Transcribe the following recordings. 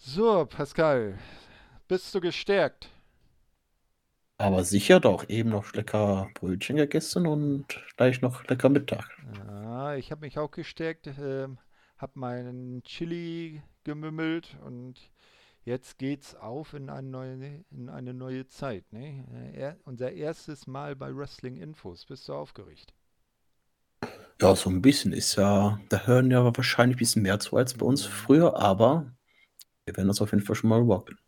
So, Pascal, bist du gestärkt? Aber sicher doch, eben noch lecker Brötchen gegessen und gleich noch lecker Mittag. Ja, ich habe mich auch gestärkt, ähm, habe meinen Chili gemümmelt und jetzt geht's auf in eine neue, in eine neue Zeit. Ne? Äh, Er, unser erstes Mal bei Wrestling Infos. Bist du aufgeregt? Ja, so ein bisschen ist ja, da hören ja wahrscheinlich ein bisschen mehr zu als bei uns früher, aber wir werden das auf jeden Fall schon mal rocken.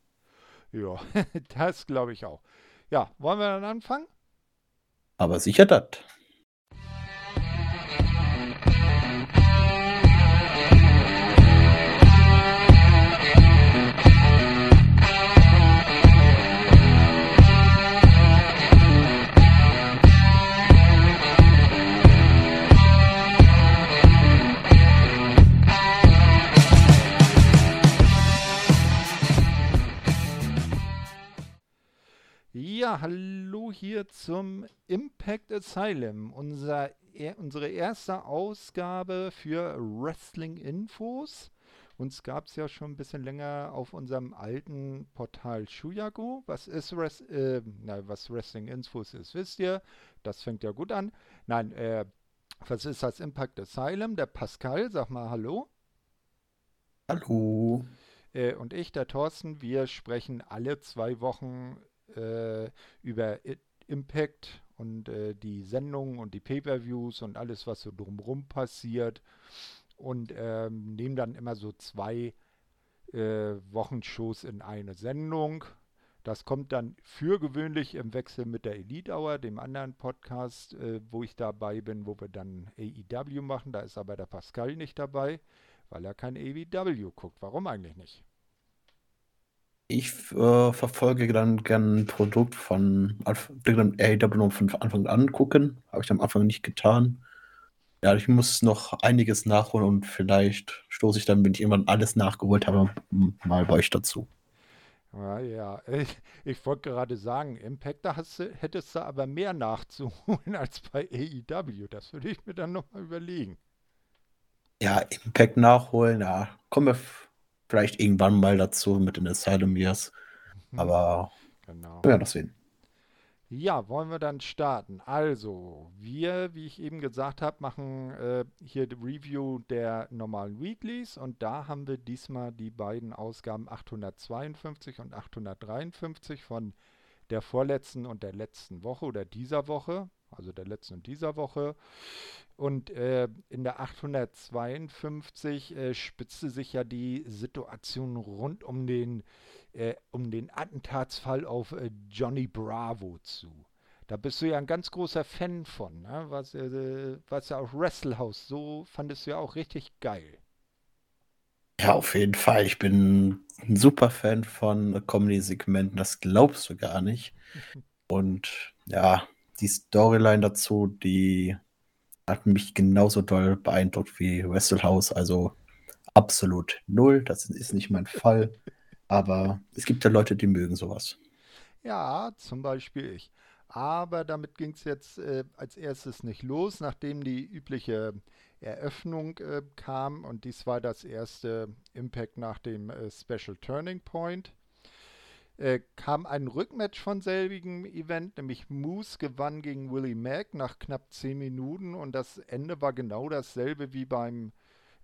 Ja, das glaube ich auch. Ja, wollen wir dann anfangen? Aber sicher das. Ja, hallo hier zum Impact Asylum, unser, er, unsere erste Ausgabe für Wrestling Infos. Uns gab es ja schon ein bisschen länger auf unserem alten Portal Shuyago. Was ist Res äh, na, was Wrestling Infos ist, wisst ihr. Das fängt ja gut an. Nein, äh, was ist das Impact Asylum? Der Pascal, sag mal Hallo. Hallo. Äh, und ich, der Thorsten, wir sprechen alle zwei Wochen äh, über Impact und äh, die Sendungen und die Pay-per-Views und alles, was so drumherum passiert. Und ähm, nehmen dann immer so zwei äh, Wochenshows in eine Sendung. Das kommt dann für gewöhnlich im Wechsel mit der Elite Hour, dem anderen Podcast, äh, wo ich dabei bin, wo wir dann AEW machen. Da ist aber der Pascal nicht dabei, weil er kein AEW guckt. Warum eigentlich nicht? Ich äh, verfolge dann gern ein Produkt von AEW von Anfang an gucken. Habe ich am Anfang nicht getan. Ja, ich muss noch einiges nachholen und vielleicht stoße ich dann, wenn ich irgendwann alles nachgeholt habe, mal bei euch dazu. Ja, ja. Ich, ich wollte gerade sagen, Impact, da hast du, hättest du aber mehr nachzuholen als bei AEW. Das würde ich mir dann nochmal überlegen. Ja, Impact nachholen, ja, kommen wir vielleicht irgendwann mal dazu mit den Asylum Years. Hm, Aber genau. wir werden das sehen. Ja, wollen wir dann starten? Also, wir, wie ich eben gesagt habe, machen äh, hier die Review der normalen Weeklies und da haben wir diesmal die beiden Ausgaben 852 und 853 von der vorletzten und der letzten Woche oder dieser Woche, also der letzten und dieser Woche. Und äh, in der 852 äh, spitzte sich ja die Situation rund um den, äh, um den Attentatsfall auf äh, Johnny Bravo zu. Da bist du ja ein ganz großer Fan von, ne? was, äh, was ja auch Wrestlehouse, so fandest du ja auch richtig geil. Ja, auf jeden Fall. Ich bin ein super Fan von Comedy-Segmenten, das glaubst du gar nicht. Und ja, die Storyline dazu, die hat mich genauso doll beeindruckt wie Wrestle House. Also absolut null. Das ist nicht mein Fall. Aber es gibt ja Leute, die mögen sowas. Ja, zum Beispiel ich. Aber damit ging es jetzt äh, als erstes nicht los, nachdem die übliche Eröffnung äh, kam. Und dies war das erste Impact nach dem äh, Special Turning Point. Äh, kam ein Rückmatch von selbigem Event, nämlich Moose gewann gegen Willie Mack nach knapp 10 Minuten. Und das Ende war genau dasselbe wie beim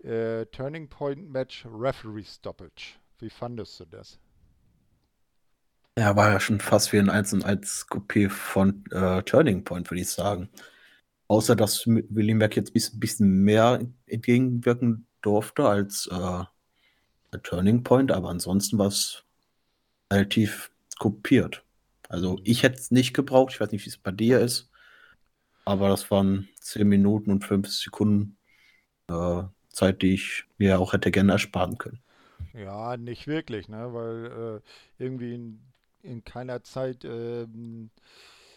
äh, Turning Point Match Referee Stoppage. Wie fandest du das? Ja, war ja schon fast wie ein 1 und 1 Kopie von äh, Turning Point, würde ich sagen. Außer dass Willie Mack jetzt ein bisschen, mehr entgegenwirken durfte als äh, Turning Point, aber ansonsten war es relativ kopiert. Also ich hätte es nicht gebraucht, ich weiß nicht, wie es bei dir ist, aber das waren 10 Minuten und 50 Sekunden äh, Zeit, die ich mir auch hätte gerne ersparen können. Ja, nicht wirklich, ne? Weil äh, irgendwie in, in keiner Zeit, ähm,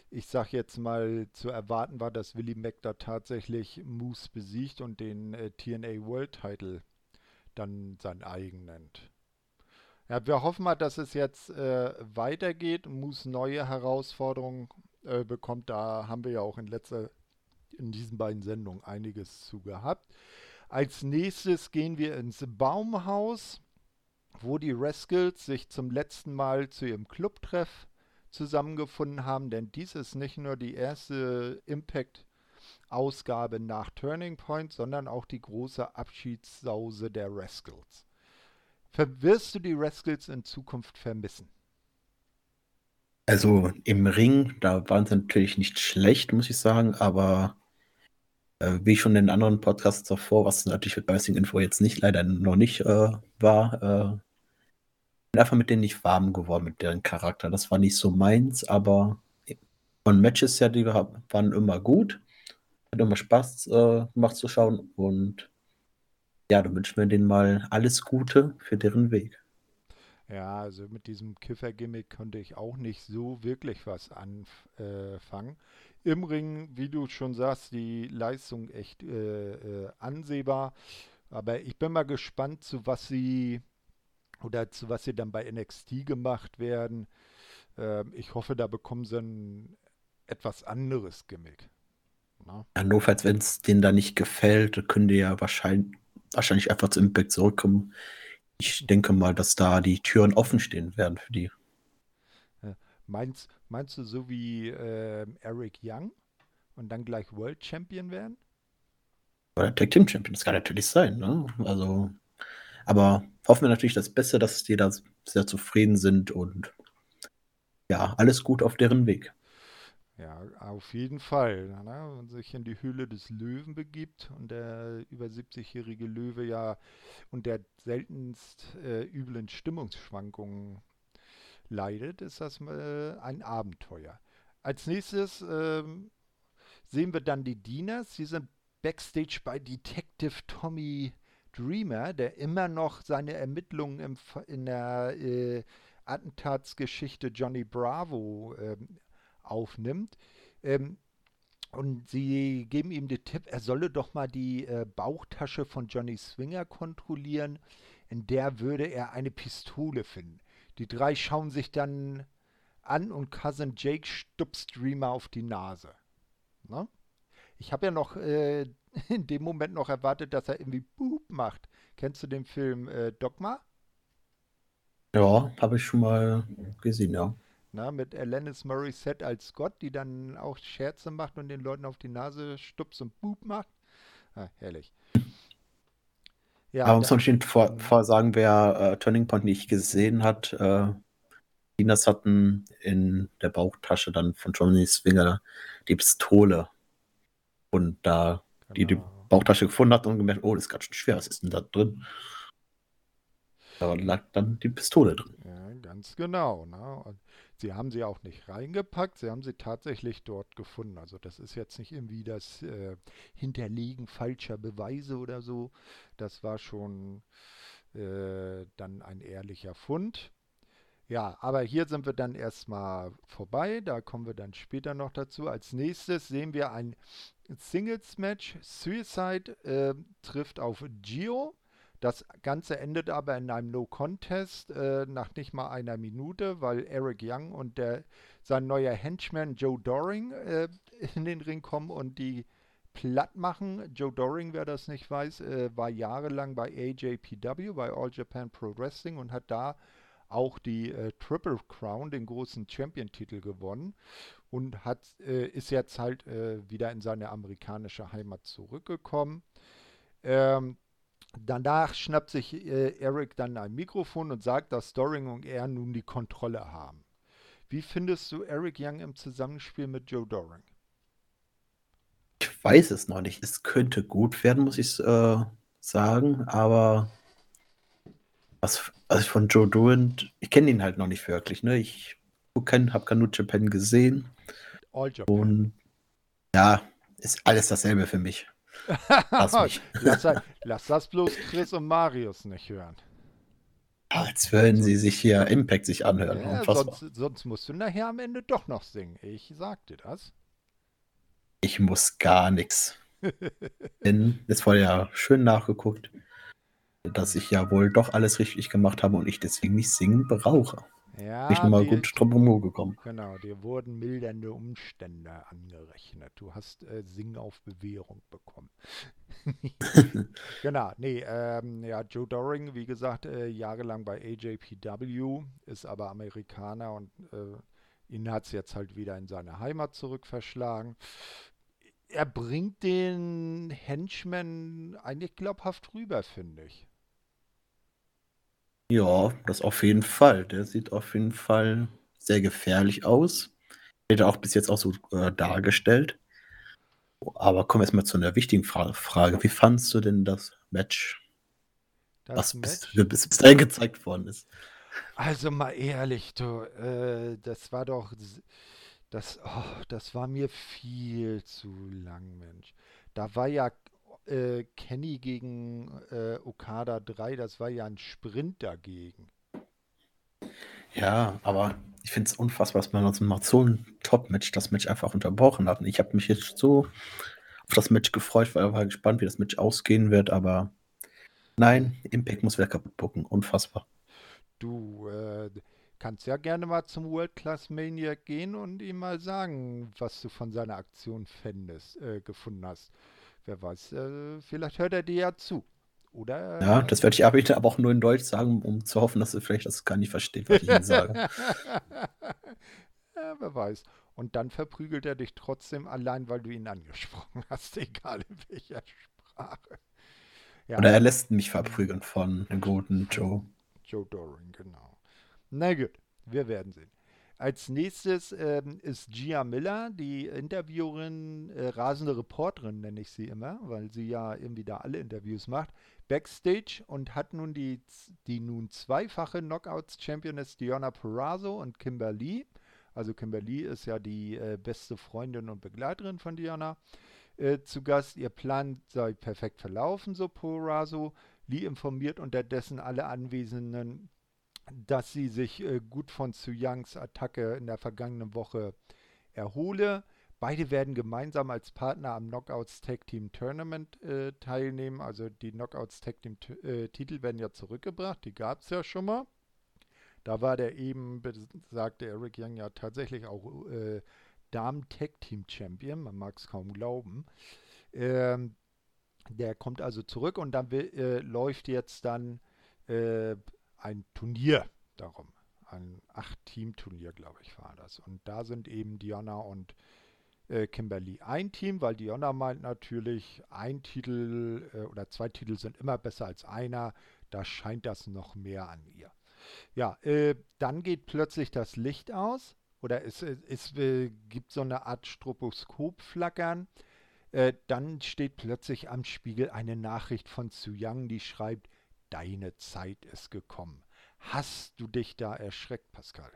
ich sag jetzt mal, zu erwarten war, dass Willie Mack da tatsächlich Moose besiegt und den äh, TNA World Title dann sein eigen nennt. Ja, wir hoffen mal, dass es jetzt äh, weitergeht Moose neue Herausforderungen äh, bekommt. Da haben wir ja auch in letzter, in diesen beiden Sendungen einiges zu gehabt. Als nächstes gehen wir ins Baumhaus wo die Rascals sich zum letzten Mal zu ihrem Clubtreff zusammengefunden haben, denn dies ist nicht nur die erste Impact-Ausgabe nach Turning Point, sondern auch die große Abschiedssause der Rascals. Wirst du die Rascals in Zukunft vermissen? Also im Ring, da waren sie natürlich nicht schlecht, muss ich sagen, aber äh, wie schon in anderen Podcasts davor, was natürlich mit Wrestling Info jetzt nicht leider noch nicht äh, war, äh, bin einfach mit denen nicht warm geworden, mit deren Charakter. Das war nicht so meins, aber von Matches ja, die waren immer gut. Hat immer Spaß äh, gemacht zu schauen und ja, da wünschen wir denen mal alles Gute für deren Weg. Ja, also mit diesem Kiffer-Gimmick konnte ich auch nicht so wirklich was anfangen. Im Ring, wie du schon sagst, die Leistung echt äh, äh, ansehbar. Aber ich bin mal gespannt, zu was sie oder zu was sie dann bei NXT gemacht werden. Ähm, ich hoffe, da bekommen sie ein etwas anderes Gimmick. Na? Ja, notfalls, wenn es denen da nicht gefällt, können die ja wahrscheinlich, wahrscheinlich einfach zu Impact zurückkommen ich denke mal, dass da die Türen offen stehen werden für die. Meinst, meinst du so wie äh, Eric Young und dann gleich World Champion werden? Oder Tag Team Champion, das kann natürlich sein, ne? Also, aber hoffen wir natürlich das Beste, dass die da sehr zufrieden sind und ja, alles gut auf deren Weg. Ja, auf jeden Fall. Ne? Wenn man sich in die Höhle des Löwen begibt und der über 70-jährige Löwe ja unter seltenst äh, üblen Stimmungsschwankungen leidet, ist das äh, ein Abenteuer. Als nächstes äh, sehen wir dann die Dieners. Sie sind backstage bei Detective Tommy Dreamer, der immer noch seine Ermittlungen im, in der äh, Attentatsgeschichte Johnny Bravo ähm, aufnimmt. Ähm, und sie geben ihm den Tipp, er solle doch mal die äh, Bauchtasche von Johnny Swinger kontrollieren. In der würde er eine Pistole finden. Die drei schauen sich dann an und Cousin Jake stupst Dreamer auf die Nase. Ne? Ich habe ja noch äh, in dem Moment noch erwartet, dass er irgendwie Boop macht. Kennst du den Film äh, Dogma? Ja, habe ich schon mal gesehen, ja. Na, mit Alanis Morissette als Scott, die dann auch Scherze macht und den Leuten auf die Nase stupst und Boop macht. Ah, herrlich. Ja, Aber muss man vor, vor sagen, wer äh, Turning Point nicht gesehen hat, äh, Dinas hatten in der Bauchtasche dann von Johnny Swinger die Pistole. Und da genau. die die genau. Bauchtasche gefunden hat und gemerkt, oh, das ist ganz schön schwer, was ist denn da drin? Da lag dann die Pistole drin. Ja, ganz genau. Ne? Sie haben sie auch nicht reingepackt, sie haben sie tatsächlich dort gefunden. Also das ist jetzt nicht irgendwie das äh, Hinterlegen falscher Beweise oder so. Das war schon äh, dann ein ehrlicher Fund. Ja, aber hier sind wir dann erstmal vorbei. Da kommen wir dann später noch dazu. Als nächstes sehen wir ein Singles-Match. Suicide äh, trifft auf Gio. Das Ganze endet aber in einem No-Contest äh, nach nicht mal einer Minute, weil Eric Young und der, sein neuer Henchman Joe Doring äh, in den Ring kommen und die platt machen. Joe Doring, wer das nicht weiß, äh, war jahrelang bei AJPW, bei All Japan Pro Wrestling und hat da auch die äh, Triple Crown, den großen Champion-Titel gewonnen und hat, äh, ist jetzt halt äh, wieder in seine amerikanische Heimat zurückgekommen. Ähm, Danach schnappt sich äh, Eric dann ein Mikrofon und sagt, dass Doring und er nun die Kontrolle haben. Wie findest du Eric Young im Zusammenspiel mit Joe Doring? Ich weiß es noch nicht. Es könnte gut werden, muss ich äh, sagen, aber was, also von Joe Doring, ich kenne ihn halt noch nicht wirklich. Ne? Ich habe kein New Japan gesehen. All Japan. Und ja, ist alles dasselbe für mich. lass, lass, das bloß Chris und Marius nicht hören. Als würden sie sich hier Impact sich anhören. Ja, sonst, sonst, musst du nachher am Ende doch noch singen. Ich sag dir das. Ich muss gar nichts. Denn es wurde ja schön nachgeguckt, dass ich ja wohl doch alles richtig gemacht habe und ich deswegen nicht singen brauche. Ja, nicht mal gut drum gekommen. Genau, dir wurden mildernde Umstände angerechnet. Du hast äh, Sing auf Bewährung bekommen. genau, nee, ähm, ja, Joe Doring, wie gesagt, äh, jahrelang bei AJPW, ist aber Amerikaner und äh, ihn hat es jetzt halt wieder in seine Heimat zurück verschlagen. Er bringt den Henchman eigentlich glaubhaft rüber, finde ich. Ja, das auf jeden Fall. Der sieht auf jeden Fall sehr gefährlich aus. Wird auch bis jetzt auch so äh, dargestellt. Aber kommen wir erstmal zu einer wichtigen Fra Frage. Wie fandest du denn das Match? Das was Match? bis, bis, bis dahin gezeigt worden ist. Also mal ehrlich, du, äh, das war doch, das, oh, das war mir viel zu lang, Mensch. Da war ja äh, Kenny gegen äh, Okada 3, das war ja ein Sprint dagegen. Ja, aber ich finde es unfassbar, dass man uns macht so ein Top-Match das Match einfach unterbrochen hat. Und ich habe mich jetzt so auf das Match gefreut, weil ich war gespannt, wie das Match ausgehen wird, aber nein, Impact muss wieder kaputt gucken. Unfassbar. Du äh, kannst ja gerne mal zum World Class Maniac gehen und ihm mal sagen, was du von seiner Aktion fändest, äh, gefunden hast. Wer weiß, äh, vielleicht hört er dir ja zu. Oder? Ja, das werde ich aber, aber auch nur in Deutsch sagen, um zu hoffen, dass er vielleicht das gar nicht versteht, was ich ihm sage. ja, wer weiß. Und dann verprügelt er dich trotzdem allein, weil du ihn angesprochen hast, egal in welcher Sprache. Ja. Oder er lässt mich verprügeln von dem guten Joe. Joe Doring, genau. Na gut, wir werden sehen. Als nächstes ähm, ist Gia Miller, die Interviewerin, äh, rasende Reporterin nenne ich sie immer, weil sie ja irgendwie da alle Interviews macht, backstage und hat nun die, die nun zweifache Knockouts-Championess Diona Perazzo und Kimberly. Also Kimberly ist ja die äh, beste Freundin und Begleiterin von Diona. Äh, zu Gast. Ihr Plan sei perfekt verlaufen, so Perazzo. Lee informiert unterdessen alle Anwesenden dass sie sich äh, gut von Su Yangs Attacke in der vergangenen Woche erhole. Beide werden gemeinsam als Partner am Knockouts Tag Team Tournament äh, teilnehmen. Also die Knockouts Tag Team äh, Titel werden ja zurückgebracht, die gab es ja schon mal. Da war der eben besagte Eric Young ja tatsächlich auch äh, Damen Tag Team Champion, man mag es kaum glauben. Ähm, der kommt also zurück und dann äh, läuft jetzt dann äh, ein Turnier darum. Ein Acht-Team-Turnier, glaube ich, war das. Und da sind eben Diana und äh, Kimberly ein Team, weil Diana meint natürlich, ein Titel äh, oder zwei Titel sind immer besser als einer. Da scheint das noch mehr an ihr. Ja, äh, dann geht plötzlich das Licht aus oder es, es, es gibt so eine Art Stroboskop-Flackern. Äh, dann steht plötzlich am Spiegel eine Nachricht von Su Yang, die schreibt, deine Zeit ist gekommen. Hast du dich da erschreckt, Pascal?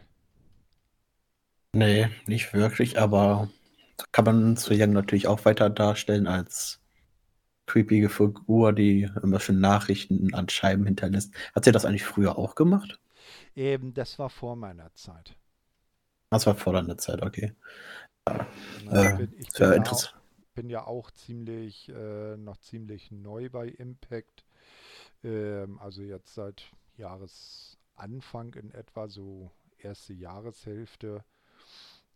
Nee, nicht wirklich, aber kann man zu Young natürlich auch weiter darstellen als creepige Figur, die immer schon Nachrichten an Scheiben hinterlässt. Hat sie das eigentlich früher auch gemacht? Eben, das war vor meiner Zeit. Das war vor deiner Zeit, okay. Ja, äh, ich bin, ich bin, ja auch, bin, ja auch, ziemlich, äh, noch ziemlich neu bei Impact. Ähm, also jetzt seit Jahresanfang in etwa, so erste Jahreshälfte.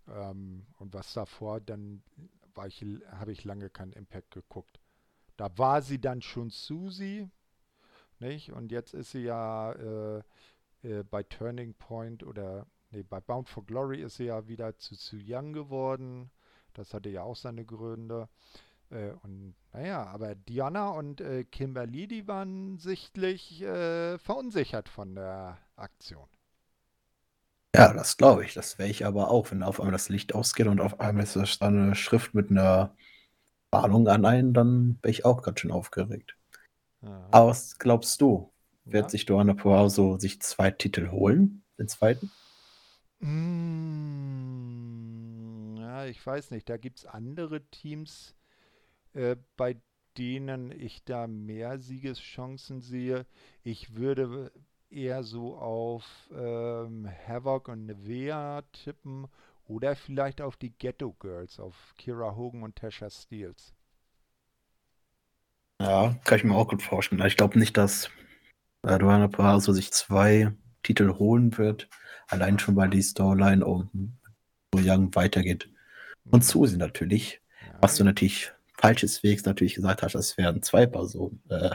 Ähm, und was davor, dann habe ich lange kein Impact geguckt. Da war sie dann schon Susie, nicht? Und jetzt ist sie ja äh, äh, bei Turning Point oder nee, bei Bound for Glory ist sie ja wieder zu Su Young geworden. Das hatte ja auch seine Gründe. Äh, und naja, aber Diana und äh, Kimberly, die waren sichtlich äh, verunsichert von der Aktion. Ja, das glaube ich. Das wäre ich aber auch, wenn auf einmal das Licht ausgeht und auf einmal ist das eine Schrift mit einer Warnung an einen, dann wäre ich auch ganz schön aufgeregt. Ja. Aber was glaubst du? Wird ja? sich Joanna Poirot sich zwei Titel holen? Den zweiten? Mm, ja, ich weiß nicht. Da gibt es andere Teams, äh, bei denen ich da mehr Siegeschancen sehe. Ich würde eher so auf ähm, Havoc und Nevea tippen oder vielleicht auf die Ghetto Girls, auf Kira Hogan und Tasha Steels. Ja, kann ich mir auch gut vorstellen. Ich glaube nicht, dass äh, Duana Paraso sich zwei Titel holen wird. Allein schon, weil die Storyline um So Young weitergeht. Und Susi natürlich, Ja, was du natürlich falsches Wegs natürlich gesagt hast, das wären zwei Personen, äh,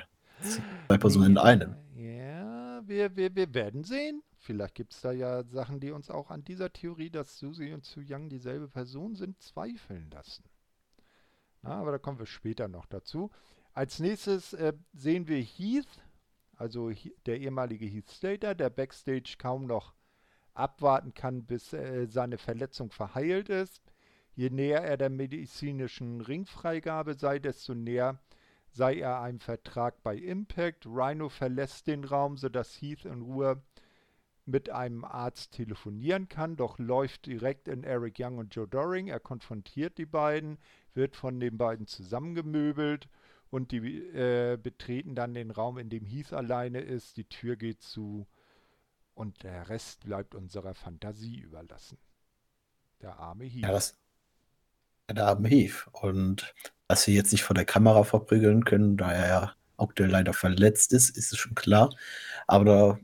zwei Personen in einem. Ja, wir, wir, wir werden sehen. Vielleicht gibt es da ja Sachen, die uns auch an dieser Theorie, dass Susi und Su Young dieselbe Person sind, zweifeln lassen. Na, aber da kommen wir später noch dazu. Als nächstes äh, sehen wir Heath, also der ehemalige Heath Slater, der backstage kaum noch abwarten kann, bis äh, seine Verletzung verheilt ist. Je näher er der medizinischen Ringfreigabe sei, desto näher sei er einem Vertrag bei Impact. Rhino verlässt den Raum, sodass Heath in Ruhe mit einem Arzt telefonieren kann, doch läuft direkt in Eric Young und Joe Doring. Er konfrontiert die beiden, wird von den beiden zusammengemöbelt und die äh, betreten dann den Raum, in dem Heath alleine ist. Die Tür geht zu und der Rest bleibt unserer Fantasie überlassen. Der arme Heath. Ja, das arme Heath. Und dass sie jetzt nicht vor der Kamera verprügeln können, da er ja aktuell leider verletzt ist, ist es schon klar. Aber da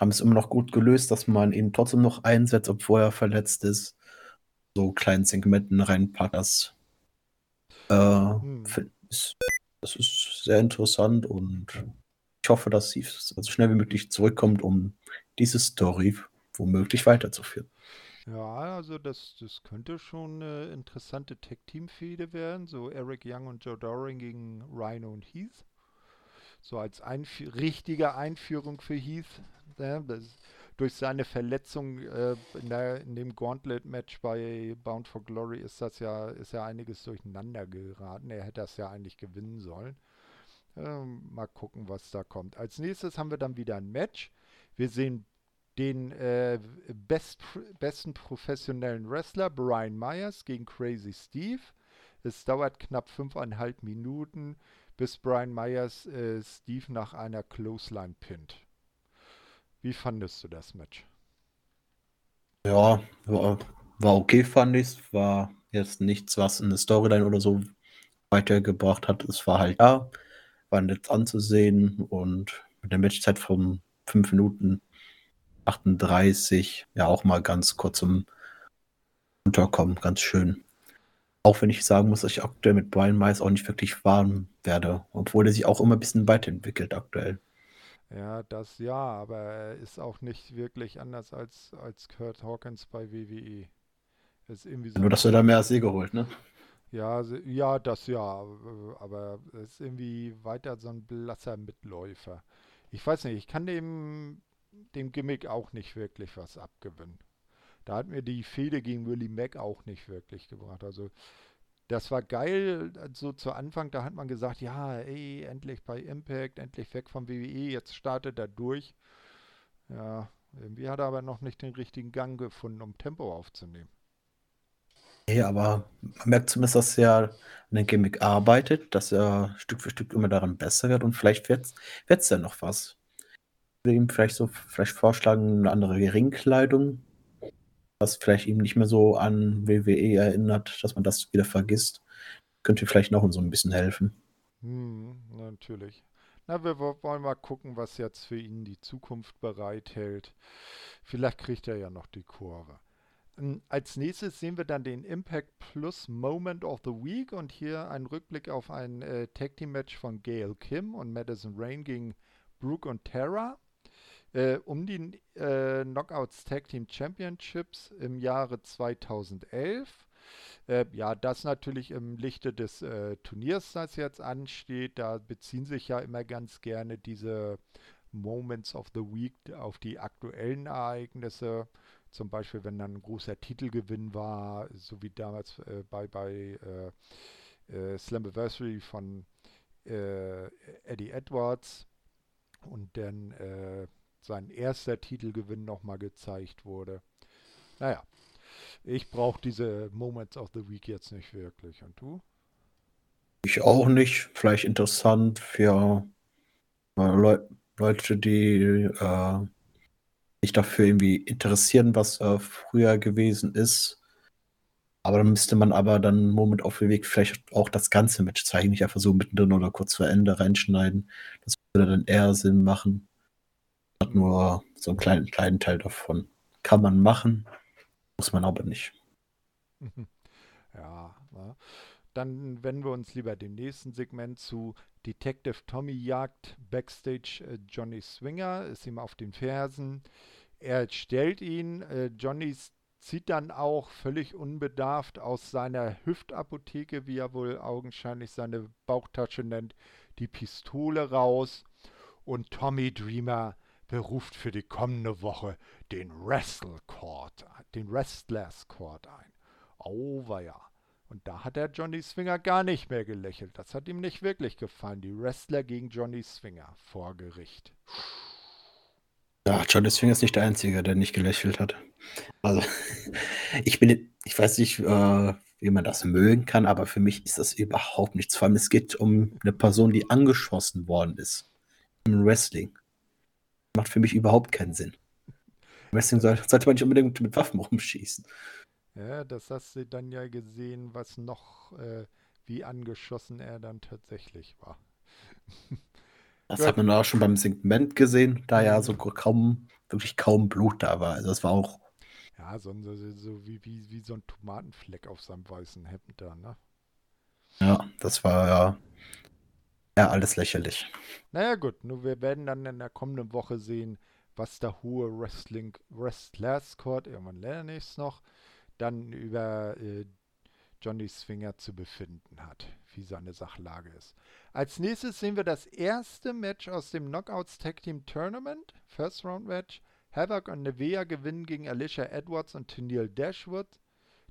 haben es immer noch gut gelöst, dass man ihn trotzdem noch einsetzt, obwohl er verletzt ist. So kleinen Segmenten reinpackt. Das, äh, Hm. ist, das ist sehr interessant und ich hoffe, dass Heath so schnell wie möglich zurückkommt, um diese Story womöglich weiterzuführen. Ja, also das, das könnte schon eine interessante Tag-Team-Fehde werden. So Eric Young und Joe Doring gegen Rhino und Heath. So als Einfü richtige Einführung für Heath. Ne? Das, durch seine Verletzung äh, in, der, in dem Gauntlet-Match bei Bound for Glory ist das ja, ist ja einiges durcheinander geraten. Er hätte das ja eigentlich gewinnen sollen. Ähm, mal gucken, was da kommt. Als nächstes haben wir dann wieder ein Match. Wir sehen den äh, best, besten professionellen Wrestler Brian Myers gegen Crazy Steve. Es dauert knapp fünfeinhalb Minuten, bis Brian Myers äh, Steve nach einer Clothesline pinnt. Wie fandest du das Match? Ja, war, war okay, fand ich. War jetzt nichts, was eine Storyline oder so weitergebracht hat. Es war halt ja, war nett anzusehen und mit der Matchzeit von 5 Minuten 38, ja auch mal ganz kurz zum Unterkommen, ganz schön. Auch wenn ich sagen muss, dass ich aktuell mit Brian Myers auch nicht wirklich warm werde, obwohl er sich auch immer ein bisschen weiterentwickelt aktuell. Ja, das ja, aber er ist auch nicht wirklich anders als, als Kurt Hawkins bei WWE. Ist irgendwie so Nur, dass er da mehr als sie geholt, ne? Ja, ja, das ja, aber es ist irgendwie weiter so ein blasser Mitläufer. Ich weiß nicht, ich kann dem, dem Gimmick auch nicht wirklich was abgewinnen. Da hat mir die Fehde gegen Willie Mack auch nicht wirklich gebracht. Also, das war geil, so zu Anfang, da hat man gesagt, ja, ey, endlich bei Impact, endlich weg vom WWE, jetzt startet er durch. Ja, irgendwie hat er aber noch nicht den richtigen Gang gefunden, um Tempo aufzunehmen. Nee, aber man merkt zumindest, dass er an dem Gimmick arbeitet, dass er Stück für Stück immer daran besser wird und vielleicht wird es ja noch was. Ihm vielleicht so vielleicht vorschlagen, eine andere Ringkleidung, was vielleicht ihm nicht mehr so an WWE erinnert, dass man das wieder vergisst. Könnte vielleicht noch so ein bisschen helfen. Hm, natürlich. Na, wir wo- wollen mal gucken, was jetzt für ihn die Zukunft bereithält. Vielleicht kriegt er ja noch die Kurve. Ähm, Als nächstes sehen wir dann den Impact Plus Moment of the Week und hier ein Rückblick auf ein äh, Tag Team Match von Gail Kim und Madison Rain gegen Brooke und Tara äh, um die äh, Knockouts Tag Team Championships im Jahre 2011. Äh, ja, das natürlich im Lichte des äh, Turniers, das jetzt ansteht. Da beziehen sich ja immer ganz gerne diese Moments of the Week auf die aktuellen Ereignisse. Zum Beispiel, wenn dann ein großer Titelgewinn war, so wie damals äh, bei, bei äh, Slammiversary von Eddie Edwards und dann sein erster Titelgewinn nochmal gezeigt wurde. Naja, ich brauche diese Moments of the Week jetzt nicht wirklich. Und du? Ich auch nicht. Vielleicht interessant für äh, Leu Leute, die äh, sich dafür irgendwie interessieren, was äh, früher gewesen ist. Aber dann müsste man aber dann Moment auf dem Weg vielleicht auch das ganze Match zeigen, nicht einfach so mittendrin oder kurz vor Ende reinschneiden. Das würde dann eher Sinn machen. Nur so einen kleinen, kleinen Teil davon. kann man machen, muss man aber nicht. Ja, na. dann wenden wir uns lieber dem nächsten Segment zu. Detective Tommy jagt Backstage äh, Johnny Swinger, ist ihm auf den Fersen. Er stellt ihn. Äh, Johnny zieht dann auch völlig unbedarft aus seiner Hüftapotheke, wie er wohl augenscheinlich seine Bauchtasche nennt, die Pistole raus. Und Tommy Dreamer beruft für die kommende Woche den Wrestle Court, den Wrestlers Court ein. Auweia. Und da hat der Johnny Swinger gar nicht mehr gelächelt. Das hat ihm nicht wirklich gefallen. Die Wrestler gegen Johnny Swinger vor Gericht. Ja, Johnny Swinger ist nicht der Einzige, der nicht gelächelt hat. Also, ich bin, ich weiß nicht, äh, wie man das mögen kann, aber für mich ist das überhaupt nichts. Vor allem, es geht um eine Person, die angeschossen worden ist. Im Wrestling. Macht für mich überhaupt keinen Sinn. Wrestling sollte, sollte man nicht unbedingt mit Waffen rumschießen. Ja, das hast du dann ja gesehen, was noch, äh, wie angeschossen er dann tatsächlich war. Das hat man auch schon beim Segment gesehen, da ja so kaum, wirklich kaum Blut da war. Also das war auch. Ja, so, so, so wie, wie, wie so ein Tomatenfleck auf seinem weißen Hemd da, ne? Ja, das war ja, ja alles lächerlich. Naja, gut, nur wir werden dann in der kommenden Woche sehen, was der hohe Wrestling Wrestlers Court, irgendwann lerne ich es noch, dann über äh, Johnny Swinger zu befinden hat, wie seine Sachlage ist. Als nächstes sehen wir das erste Match aus dem Knockouts Tag Team Tournament, First Round Match. Havoc und Nevea gewinnen gegen Alicia Edwards und Tennille Dashwood,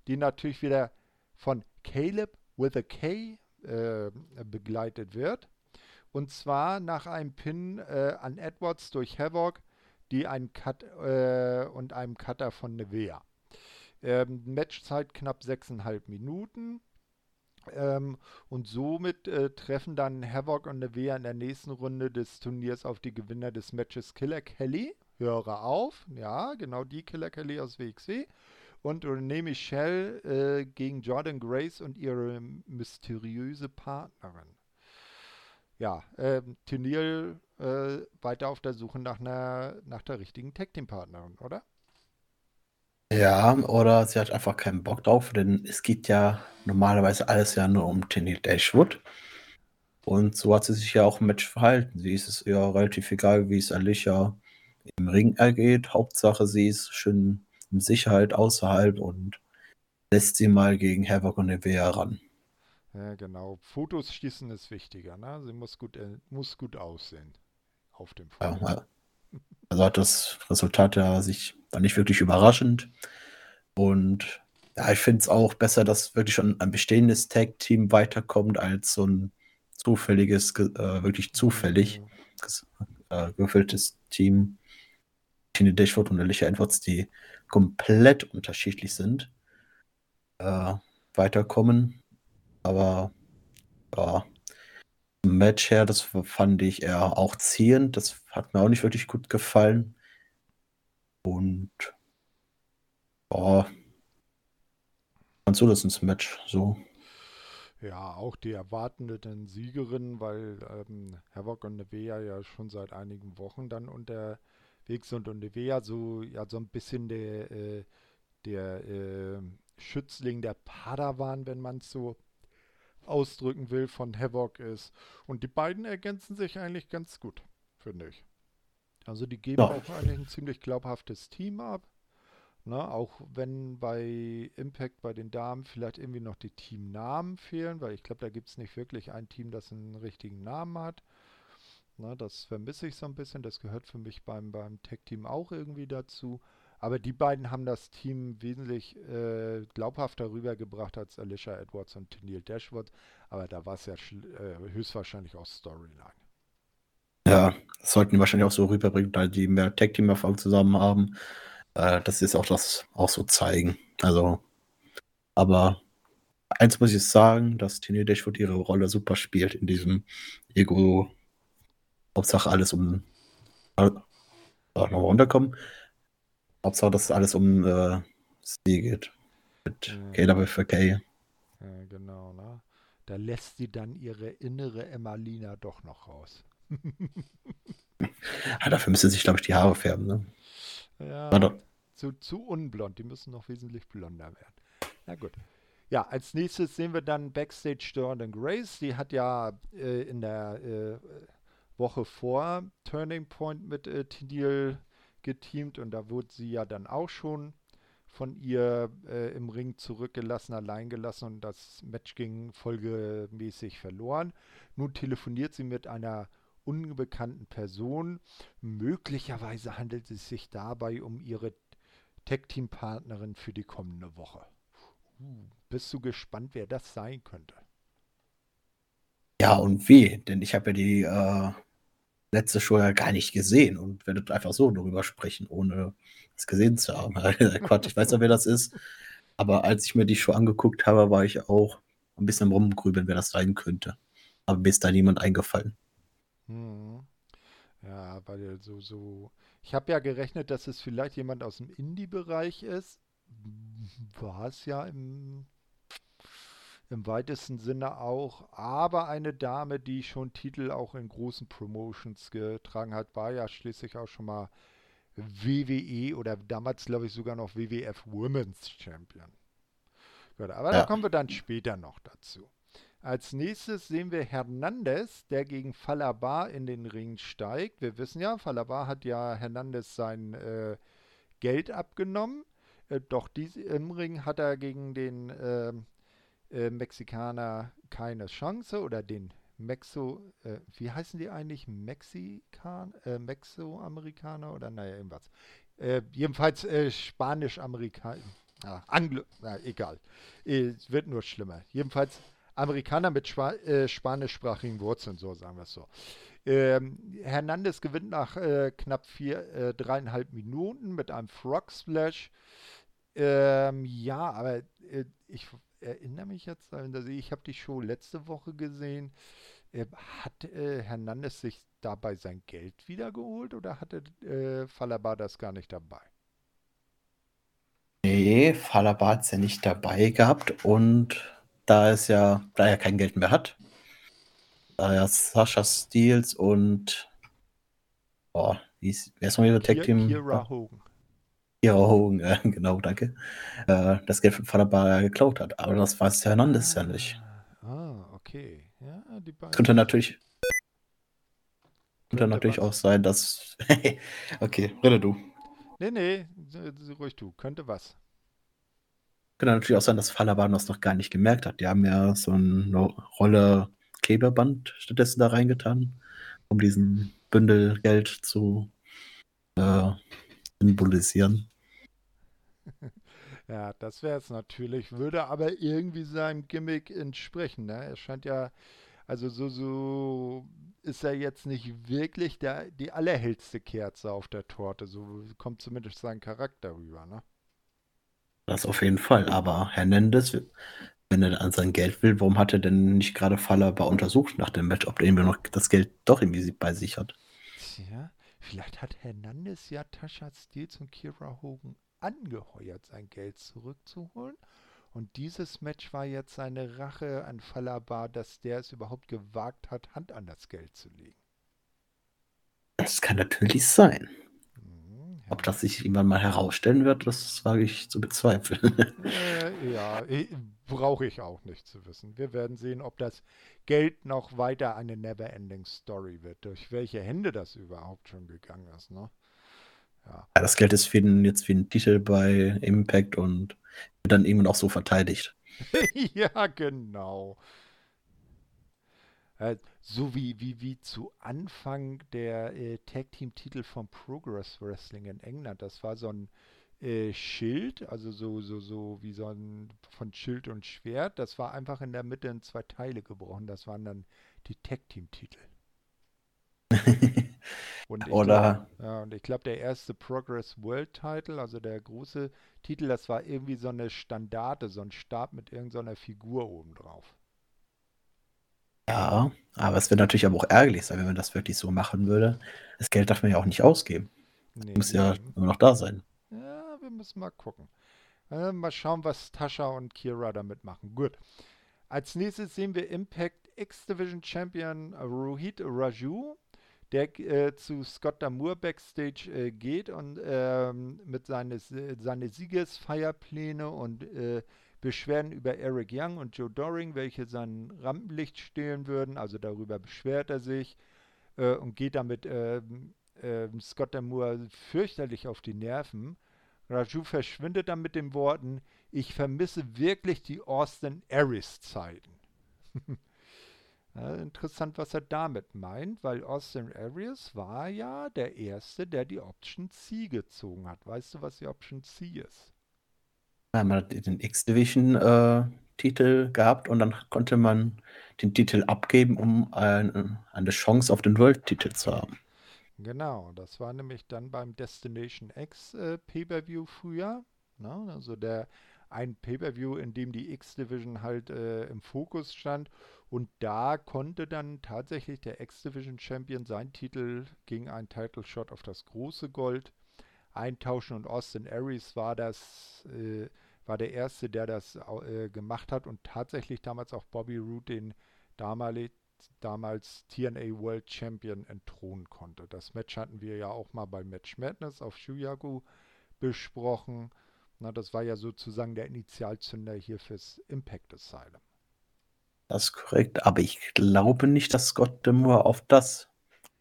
die natürlich wieder von Caleb with a K äh, begleitet wird. Und zwar nach einem Pin äh, an Edwards durch Havoc, die einen Cut äh, und einem Cutter von Nevea. Ähm, Matchzeit knapp 6,5 Minuten. Ähm, und somit äh, treffen dann Havoc und Nevea in der nächsten Runde des Turniers auf die Gewinner des Matches Killer Kelly. Höre auf, ja, genau die Killer Kelly aus WXW. Und Renee Michelle äh, gegen Jordan Grace und ihre mysteriöse Partnerin. Ja, äh, Turnier äh, weiter auf der Suche nach, einer, nach der richtigen Tag Team Partnerin, oder? Ja, oder sie hat einfach keinen Bock drauf, denn es geht ja normalerweise alles ja nur um Tenny Dashwood. Und so hat sie sich ja auch im Match verhalten. Sie ist es ihr relativ egal, wie es Alicia im Ring ergeht. Hauptsache, sie ist schön in Sicherheit außerhalb und lässt sie mal gegen Havoc und Nevea ran. Ja, genau. Fotos schießen ist wichtiger, ne? Sie muss gut, äh, muss gut aussehen auf dem Foto. Ja, also hat das Resultat ja sich war nicht wirklich überraschend. Und ja, ich finde es auch besser, dass wirklich schon ein bestehendes Tag-Team weiterkommt, als so ein zufälliges, äh, wirklich zufällig äh, gefülltes Team. Tine Dashwood und Alicia Edwards, die komplett unterschiedlich sind, äh, weiterkommen. Aber ja, Match her, das fand ich eher auch ziehend. Das hat mir auch nicht wirklich gut gefallen. Und oh, fandst du das ins Match so? Ja, auch die erwartenden Siegerinnen, weil ähm, Havoc und Nevea ja schon seit einigen Wochen dann unterwegs sind und Nevea so, ja, so ein bisschen der, äh, der äh, Schützling der Padawan, wenn man es so ausdrücken will, von Havoc ist. Und die beiden ergänzen sich eigentlich ganz gut, finde ich. Also die geben ja. auch eigentlich ein ziemlich glaubhaftes Team ab. Ne, auch wenn bei Impact bei den Damen vielleicht irgendwie noch die Teamnamen fehlen, weil ich glaube, da gibt es nicht wirklich ein Team, das einen richtigen Namen hat. Ne, das vermisse ich so ein bisschen. Das gehört für mich beim, beim Tech-Team auch irgendwie dazu. Aber die beiden haben das Team wesentlich äh, glaubhafter rübergebracht als Alicia Edwards und Neil Dashwood. Aber da war es ja äh, höchstwahrscheinlich auch Storyline. Ja, das sollten die wahrscheinlich auch so rüberbringen, weil die mehr Tag-Team-Erfahrung zusammen haben. Äh, dass sie es auch das auch so zeigen. Also, aber eins muss ich sagen, dass Tiny Dashwood ihre Rolle super spielt in diesem Ego. Hauptsache alles um. Äh, nochmal runterkommen. Hauptsache, dass alles um äh, sie geht. Mit ja. KWFK. Ja, genau, ne? Da lässt sie dann ihre innere Emmalina doch noch raus ja, dafür müsste sich, glaube ich, die Haare färben. Ne? Ja, zu, zu unblond. Die müssen noch wesentlich blonder werden. Na gut. Ja, als nächstes sehen wir dann Backstage Jordan Grace. Die hat ja äh, in der äh, Woche vor Turning Point mit äh, Tidil geteamt und da wurde sie ja dann auch schon von ihr äh, im Ring zurückgelassen, allein gelassen und das Match ging folgemäßig verloren. Nun telefoniert sie mit einer unbekannten Person. Möglicherweise handelt es sich dabei um ihre Tag-Team-Partnerin für die kommende Woche. Uh, bist du gespannt, wer das sein könnte? Ja, und wie? Denn ich habe ja die äh, letzte Show ja gar nicht gesehen und werde einfach so darüber sprechen, ohne es gesehen zu haben. Quatsch, ich weiß ja, wer das ist. Aber als ich mir die Show angeguckt habe, war ich auch ein bisschen rumgrübeln, wer das sein könnte. Aber mir ist da niemand eingefallen. Hm. Ja, weil so, so. Ich habe ja gerechnet, dass es vielleicht jemand aus dem Indie-Bereich ist. War es ja im, im weitesten Sinne auch. Aber eine Dame, die schon Titel auch in großen Promotions getragen hat, war ja schließlich auch schon mal WWE oder damals glaube ich sogar noch WWF Women's Champion. Gut, aber ja. da kommen wir dann später noch dazu. Als nächstes sehen wir Hernandez, der gegen Falabar in den Ring steigt. Wir wissen ja, Falabar hat ja Hernandez sein äh, Geld abgenommen. Äh, doch dies, im Ring hat er gegen den äh, äh Mexikaner keine Chance oder den Mexo, äh, wie heißen die eigentlich? Mexikan, äh, Mexo-Amerikaner oder naja, irgendwas. jedenfalls Spanisch-Amerikaner. Ah, Anglo, na, egal. Es wird nur schlimmer. Jedenfalls Amerikaner mit äh, spanischsprachigen Wurzeln, so sagen wir es so. Ähm, Hernandez gewinnt nach äh, knapp vier, äh, dreieinhalb Minuten mit einem Frog Splash. Ähm, ja, aber äh, ich erinnere mich jetzt, also ich habe die Show letzte Woche gesehen. Äh, hat äh, Hernandez sich dabei sein Geld wiedergeholt oder hatte äh, Falabar das gar nicht dabei? Nee, Falabar hat es ja nicht dabei gehabt und da es ja, da er kein Geld mehr hat, da ja Sascha Steels und oh, wie ist, wer ist noch ihre Tag Team? Kira Hogan. Kira Hogan, äh, genau, danke. Äh, das Geld von Falabar geklaut hat. Aber das weiß Hernandez ah, ja nicht. Ah, okay. Ja, die beiden. Könnte natürlich. Könnte natürlich was? auch sein, dass. okay, rede du. Nee, nee, ruhig du. Könnte was. Könnte natürlich auch sein, dass Falaban das noch gar nicht gemerkt hat. Die haben ja so eine Rolle Klebeband stattdessen da reingetan, um diesen Bündel Geld zu äh, symbolisieren. Ja, das wäre es natürlich, würde aber irgendwie seinem Gimmick entsprechen. Ne? Er scheint ja, also so, so ist er jetzt nicht wirklich der, die allerhellste Kerze auf der Torte. So kommt zumindest sein Charakter rüber. Ne? Das auf jeden Fall. Aber Hernandez, wenn er an sein Geld will, warum hat er denn nicht gerade Fallaba untersucht nach dem Match, ob er irgendwie noch das Geld doch irgendwie bei sich hat? Tja, vielleicht hat Hernandez ja Tasha Steels und Kira Hogan angeheuert, sein Geld zurückzuholen. Und dieses Match war jetzt seine Rache an Fallaba, dass der es überhaupt gewagt hat, Hand an das Geld zu legen. Das kann natürlich sein. Ob das sich irgendwann mal herausstellen wird, das wage ich zu bezweifeln. Äh, ja, brauche ich auch nicht zu wissen. Wir werden sehen, ob das Geld noch weiter eine Neverending Story wird. Durch welche Hände das überhaupt schon gegangen ist, ne? Ja. ja das Geld ist für den, jetzt für den Titel bei Impact und wird dann irgendwann auch so verteidigt. ja, genau. Äh, so wie, wie, wie zu Anfang der äh, Tag-Team-Titel von Progress Wrestling in England. Das war so ein äh, Schild, also so, so, so wie so ein von Schild und Schwert. Das war einfach in der Mitte in zwei Teile gebrochen. Das waren dann die Tag-Team-Titel. und Oder. Glaub, ja, und ich glaube, der erste Progress World Title, also der große Titel, das war irgendwie so eine Standarte, so ein Stab mit irgendeiner Figur oben drauf. Ja, aber es wäre natürlich aber auch ärgerlich sein, wenn man das wirklich so machen würde. Das Geld darf man ja auch nicht ausgeben. Nee, muss ja immer noch da sein. Ja, wir müssen mal gucken. Äh, mal schauen, was Tascha und Kira damit machen. Gut. Als nächstes sehen wir Impact X-Division Champion Rohit Raju. Der äh, zu Scott Damour backstage äh, geht und ähm, mit seine, seine Siegesfeierpläne und äh, Beschwerden über Eric Young und Joe Doring, welche sein Rampenlicht stehlen würden. Also darüber beschwert er sich äh, und geht damit ähm, ähm, Scott Damour fürchterlich auf die Nerven. Raju verschwindet dann mit den Worten, ich vermisse wirklich die Austin Aries-Zeiten. ja, interessant, was er damit meint, weil Austin Aries war ja der Erste, der die Option C gezogen hat. Weißt du, was die Option C ist? Ja, man hat den X-Division-Titel äh, gehabt und dann konnte man den Titel abgeben, um ein, eine Chance auf den World-Titel zu haben. Genau, das war nämlich dann beim Destination X äh, Pay-Per-View früher. Ne? Also der ein Pay-Per-View, in dem die X-Division halt äh, im Fokus stand. Und da konnte dann tatsächlich der X-Division Champion seinen Titel gegen einen Title Shot auf das große Gold eintauschen. Und Austin Aries war das, äh, war der Erste, der das äh, gemacht hat und tatsächlich damals auch Bobby Roode den damalig, damals TNA World Champion entthronen konnte. Das Match hatten wir ja auch mal bei Match Madness auf Shuyaku besprochen. Na, das war ja sozusagen der Initialzünder hier fürs Impact Asylum. Das ist korrekt, aber ich glaube nicht, dass Scott Demore auf das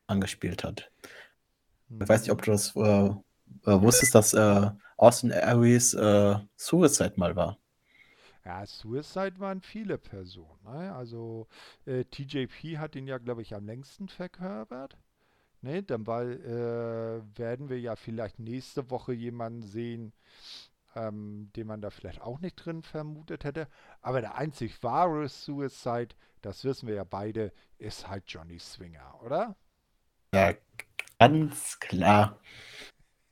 angespielt hat. Ich weiß nicht, ob du das äh, äh, wusstest, dass äh, Austin Aries äh, Suicide mal war. Ja, Suicide waren viele Personen. Ne? Also äh, TJP hat ihn ja, glaube ich, am längsten verkörpert. Ne? Dann war, äh, werden wir ja vielleicht nächste Woche jemanden sehen, ähm, den man da vielleicht auch nicht drin vermutet hätte. Aber der einzig wahre Suicide, das wissen wir ja beide, ist halt Johnny Swinger, oder? Ja, ganz klar.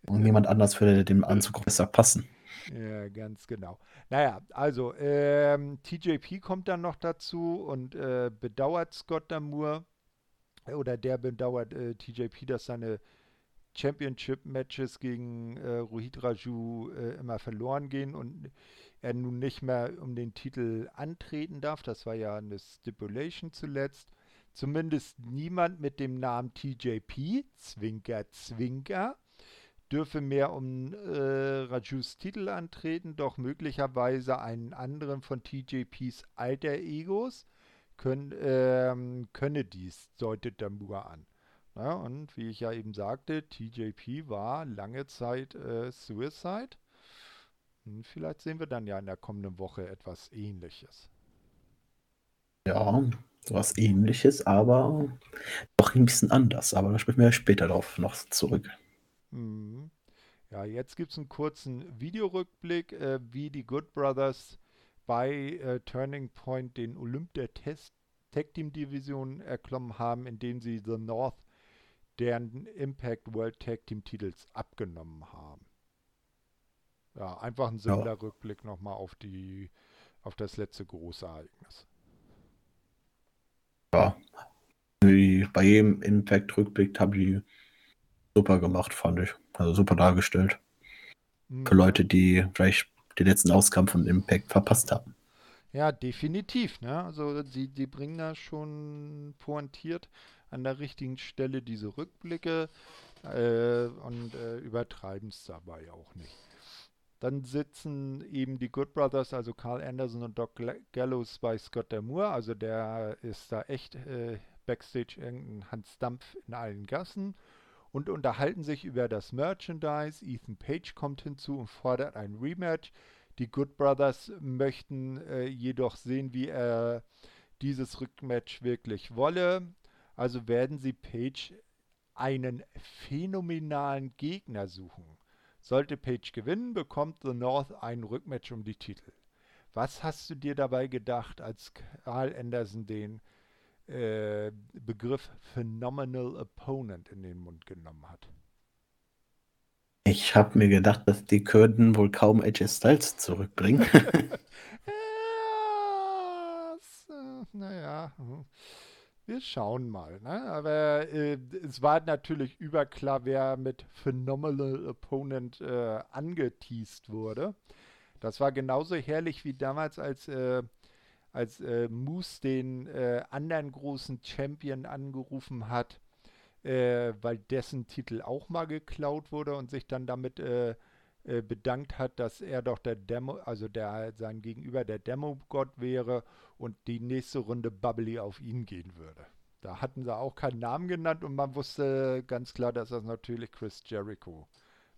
Und niemand anders würde dem Anzug besser passen. Ja, ganz genau. Naja, also ähm, TJP kommt dann noch dazu und äh, bedauert Scott Damour oder der bedauert äh, TJP, dass seine Championship-Matches gegen äh, Rohit Raju äh, immer verloren gehen und er nun nicht mehr um den Titel antreten darf. Das war ja eine Stipulation zuletzt. Zumindest niemand mit dem Namen TJP, Zwinker, Zwinker, dürfe mehr um äh, Rajus Titel antreten, doch möglicherweise einen anderen von TJPs alter Egos können, ähm, könne dies, deutet der Mua an. Ja, und wie ich ja eben sagte, TJP war lange Zeit äh, Suicide. Hm, vielleicht sehen wir dann ja in der kommenden Woche etwas ähnliches. Ja, sowas ähnliches, aber doch ein bisschen anders. Aber da sprechen wir später darauf noch zurück. Mhm. Ja, jetzt gibt es einen kurzen Videorückblick, äh, wie die Good Brothers bei äh, Turning Point den Olymp der Test Tag Team Division erklommen haben, indem sie The North deren Impact World Tag Team Titels abgenommen haben. Ja, einfach ein simpler ja. Rückblick nochmal auf die, auf das letzte große Ereignis. Ja, bei jedem Impact-Rückblick habe ich super gemacht, fand ich. Also super dargestellt. Mhm. Für Leute, die vielleicht den letzten Ausgaben von Impact verpasst haben. Ja, definitiv. Ne? Also die, die bringen da schon pointiert an der richtigen Stelle diese Rückblicke äh, und äh, übertreiben es dabei auch nicht. Dann sitzen eben die Good Brothers, also Carl Anderson und Doc Gallows bei Scott Damour. Also der ist da echt äh, Backstage irgendein Hans Dampf in allen Gassen und unterhalten sich über das Merchandise. Ethan Page kommt hinzu und fordert ein Rematch. Die Good Brothers möchten äh, jedoch sehen, wie er dieses Rückmatch wirklich wolle. Also werden sie Page einen phänomenalen Gegner suchen. Sollte Page gewinnen, bekommt The North ein Rückmatch um die Titel. Was hast du dir dabei gedacht, als Carl Anderson den äh, Begriff Phenomenal Opponent in den Mund genommen hat? Ich habe mir gedacht, dass die könnten wohl kaum AJ Styles zurückbringen. ja, naja. Wir schauen mal. Ne? Aber äh, es war natürlich überklar, wer mit Phenomenal Opponent äh, angeteased wurde. Das war genauso herrlich wie damals, als, äh, als äh, Moose den äh, anderen großen Champion angerufen hat äh, weil dessen Titel auch mal geklaut wurde und sich dann damit äh, bedankt hat, dass er doch der Demo, also der sein Gegenüber der Demo-Gott wäre und die nächste Runde Bubbly auf ihn gehen würde. Da hatten sie auch keinen Namen genannt und man wusste ganz klar, dass das natürlich Chris Jericho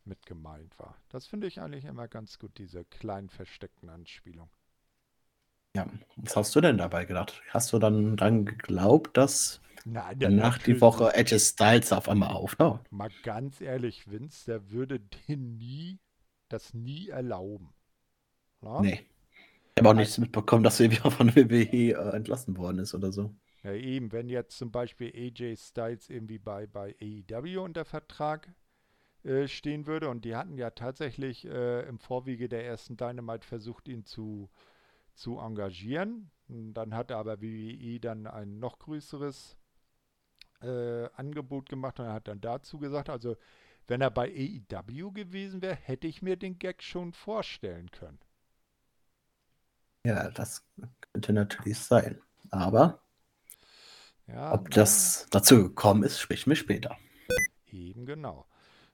mit gemeint war. Das finde ich eigentlich immer ganz gut, diese kleinen versteckten Anspielungen. Ja, was hast du denn dabei gedacht? Hast du dann dran geglaubt, dass Nein, danach die Woche Edge Styles auf einmal auftaucht? Mal ganz ehrlich, Vince, der würde den nie, das nie erlauben. Na? Nee. Ich habe auch nichts mitbekommen, dass er wieder von WWE äh, entlassen worden ist oder so. Ja, eben, wenn jetzt zum Beispiel AJ Styles irgendwie bei, bei AEW unter Vertrag äh, stehen würde und die hatten ja tatsächlich äh, im Vorwege der ersten Dynamite versucht, ihn zu zu engagieren. Dann hat aber WWE dann ein noch größeres äh, Angebot gemacht und er hat dann dazu gesagt, also wenn er bei AEW gewesen wäre, hätte ich mir den Gag schon vorstellen können. Ja, das könnte natürlich sein. Aber ja, ob das dazu gekommen ist, sprechen wir später. Eben genau.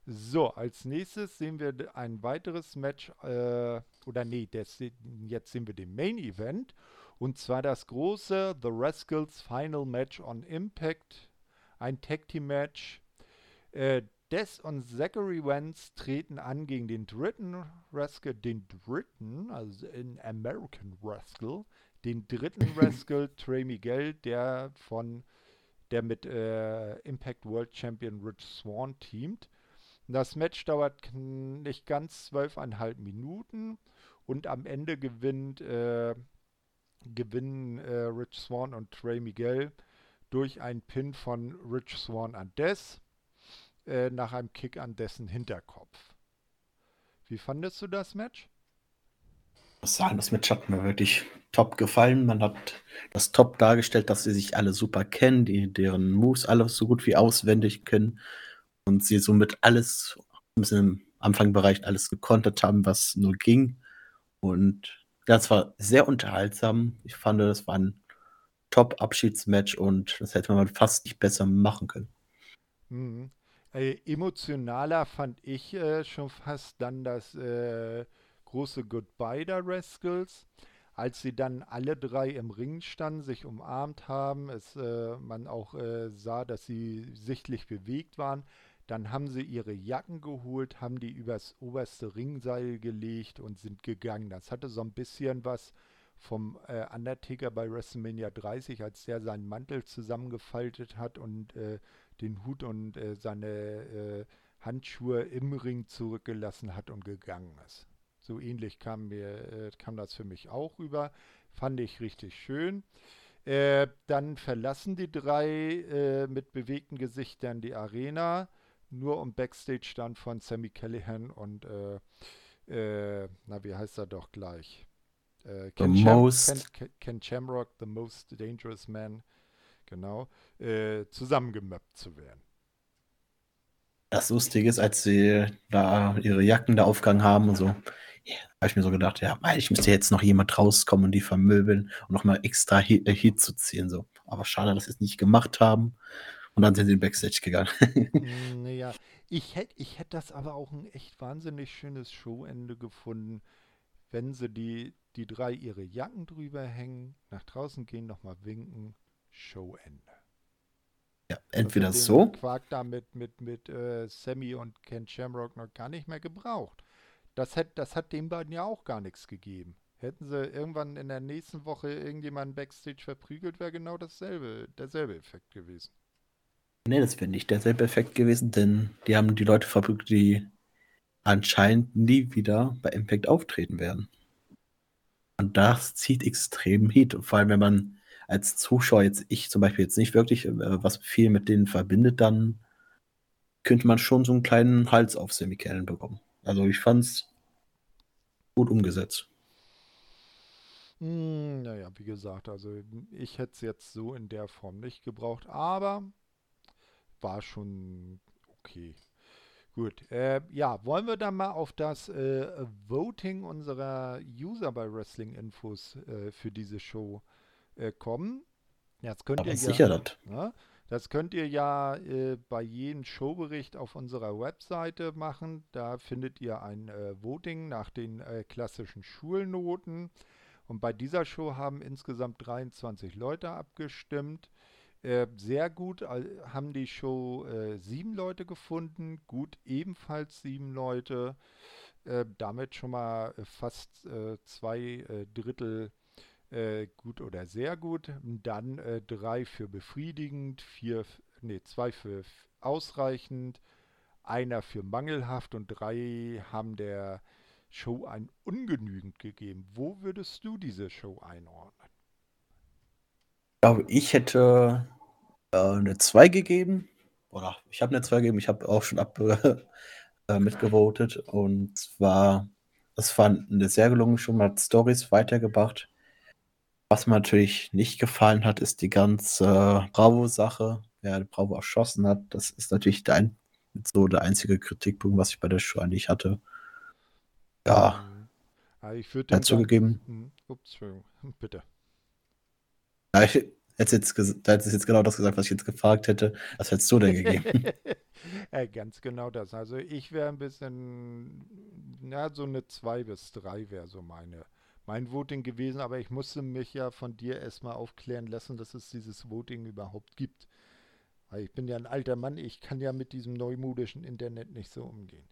So, als nächstes sehen wir ein weiteres Match, äh, oder nee, das, jetzt sehen wir den Main Event. Und zwar das große The Rascals Final Match on Impact. Ein Tag Team Match. Äh, Des und Zachary Wentz treten an gegen den dritten Rascal, den dritten, also in American Rascal, den dritten Rascal, Trey Miguel, der von, der mit äh, Impact World Champion Rich Swan teamt. Das Match dauert nicht ganz zwölfeinhalb Minuten und am Ende gewinnt, äh, gewinnen äh, Rich Swan und Trey Miguel durch einen Pin von Rich Swan an Des äh, nach einem Kick an dessen Hinterkopf. Wie fandest du das Match? Ich muss sagen, das Match hat mir wirklich top gefallen. Man hat das top dargestellt, dass sie sich alle super kennen, die deren Moves alle so gut wie auswendig können und sie somit alles im Anfangbereich alles gekontert haben, was nur ging. Und das war sehr unterhaltsam. Ich fand, das war ein Top-Abschiedsmatch und das hätte man fast nicht besser machen können. Mhm. Äh, emotionaler fand ich äh, schon fast dann das äh, große Goodbye der Rascals, als sie dann alle drei im Ring standen, sich umarmt haben, es äh, man auch äh, sah, dass sie sichtlich bewegt waren. Dann haben sie ihre Jacken geholt, haben die übers oberste Ringseil gelegt und sind gegangen. Das hatte so ein bisschen was vom äh, Undertaker bei WrestleMania 30, als der seinen Mantel zusammengefaltet hat und äh, den Hut und äh, seine äh, Handschuhe im Ring zurückgelassen hat und gegangen ist. So ähnlich kam, mir, äh, kam das für mich auch rüber. Fand ich richtig schön. Äh, dann verlassen die drei mit bewegten Gesichtern die Arena nur um Backstage dann von Sammy Callahan und äh, na, wie heißt er doch gleich? Äh, Ken, Cham Ken, Ken Shamrock, The Most Dangerous Man, genau, äh, zusammengemöppt zu werden. Das Lustige ist, als sie da ihre Jacken da aufgegangen haben und so, yeah, habe ich mir so gedacht, ja, eigentlich müsste jetzt noch jemand rauskommen und die vermöbeln und nochmal extra Heat, äh, Heat zu ziehen. So. Aber schade, dass sie es nicht gemacht haben. Und dann sind sie in Backstage gegangen. naja, ich hätte ich hätt das aber auch ein echt wahnsinnig schönes Showende gefunden, wenn sie die, die drei ihre Jacken drüber hängen, nach draußen gehen, nochmal winken, Showende. Ja, entweder so. Quark da mit, mit, mit äh, Sammy und Ken Shamrock noch gar nicht mehr gebraucht. Das hat, das hat den beiden ja auch gar nichts gegeben. Hätten sie irgendwann in der nächsten Woche irgendjemanden Backstage verprügelt, wäre genau dasselbe, derselbe Effekt gewesen. Nee, das wäre nicht derselbe Effekt gewesen, denn die haben die Leute verprügelt, die anscheinend nie wieder bei Impact auftreten werden. Und das zieht extrem Heat. Vor allem, wenn man als Zuschauer jetzt, ich zum Beispiel jetzt nicht wirklich äh, was viel mit denen verbindet, dann könnte man schon so einen kleinen Hals auf Semikerlen bekommen. Also ich fand's gut umgesetzt. Hm, naja, wie gesagt, also ich hätte es jetzt so in der Form nicht gebraucht, aber war schon okay. Gut, äh, ja, wollen wir dann mal auf das äh, Voting unserer User bei Wrestling Infos äh, für diese Show äh, kommen? Jetzt könnt Aber ihr sicher ja, ne, Das könnt ihr ja äh, bei jedem Showbericht auf unserer Webseite machen. Da findet ihr ein äh, Voting nach den äh, klassischen Schulnoten. Und bei dieser Show haben insgesamt 23 Leute abgestimmt. Äh, sehr gut haben die Show äh, sieben Leute gefunden, gut ebenfalls sieben Leute. Äh, damit schon mal fast äh, zwei äh, Drittel äh, gut oder sehr gut. Dann drei für befriedigend, vier, nee, zwei für ausreichend, einer für mangelhaft und drei haben der Show ein ungenügend gegeben. Wo würdest du diese Show einordnen? Ich glaube, ich hätte äh, eine 2 gegeben. Oder ich habe eine 2 gegeben, ich habe auch schon ab äh, mitgevotet. Und zwar, es war eine sehr gelungen schon mal Stories weitergebracht. Was mir natürlich nicht gefallen hat, ist die ganze Bravo-Sache. Wer Bravo erschossen hat, das ist natürlich der, ein, so der einzige Kritikpunkt, was ich bei der Show eigentlich hatte. Ja. ja ich würde dazu gegeben. Hm, ups, bitte. Ja, ich, Hättest jetzt, hättest jetzt genau das gesagt, was ich jetzt gefragt hätte. Was hättest du denn gegeben? ja, ganz genau das. Also ich wäre ein bisschen, na, so eine 2 bis 3 wäre so meine, mein Voting gewesen, aber ich musste mich ja von dir erstmal aufklären lassen, dass es dieses Voting überhaupt gibt. Weil ich bin ja ein alter Mann, ich kann ja mit diesem neumodischen Internet nicht so umgehen.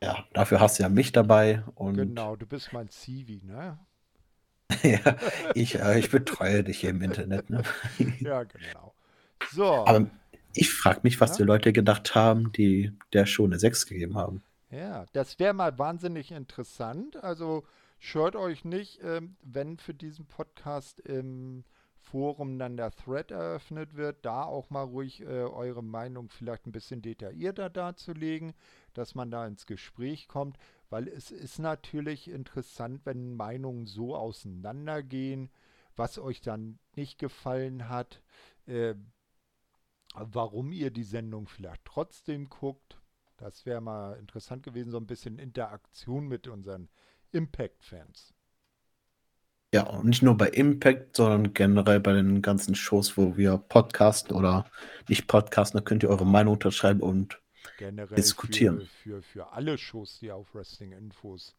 Ja, dafür hast du ja mich dabei. Und genau, du bist mein Civi, ne? ja, ich, äh, ich betreue dich hier im Internet. Ne? ja, genau. So. Aber ich frage mich, was ja? die Leute gedacht haben, die der schon eine 6 gegeben haben. Ja, das wäre mal wahnsinnig interessant. Also scheut euch nicht, ähm, wenn für diesen Podcast im Forum dann der Thread eröffnet wird, da auch mal ruhig äh, eure Meinung vielleicht ein bisschen detaillierter darzulegen, dass man da ins Gespräch kommt, weil es ist natürlich interessant, wenn Meinungen so auseinandergehen, was euch dann nicht gefallen hat, äh, warum ihr die Sendung vielleicht trotzdem guckt. Das wäre mal interessant gewesen, so ein bisschen Interaktion mit unseren Impact-Fans. Ja, und nicht nur bei Impact, sondern generell bei den ganzen Shows, wo wir podcasten oder nicht podcasten, da könnt ihr eure Meinung unterschreiben und generell diskutieren. Für, für, für alle Shows, die auf Wrestling Infos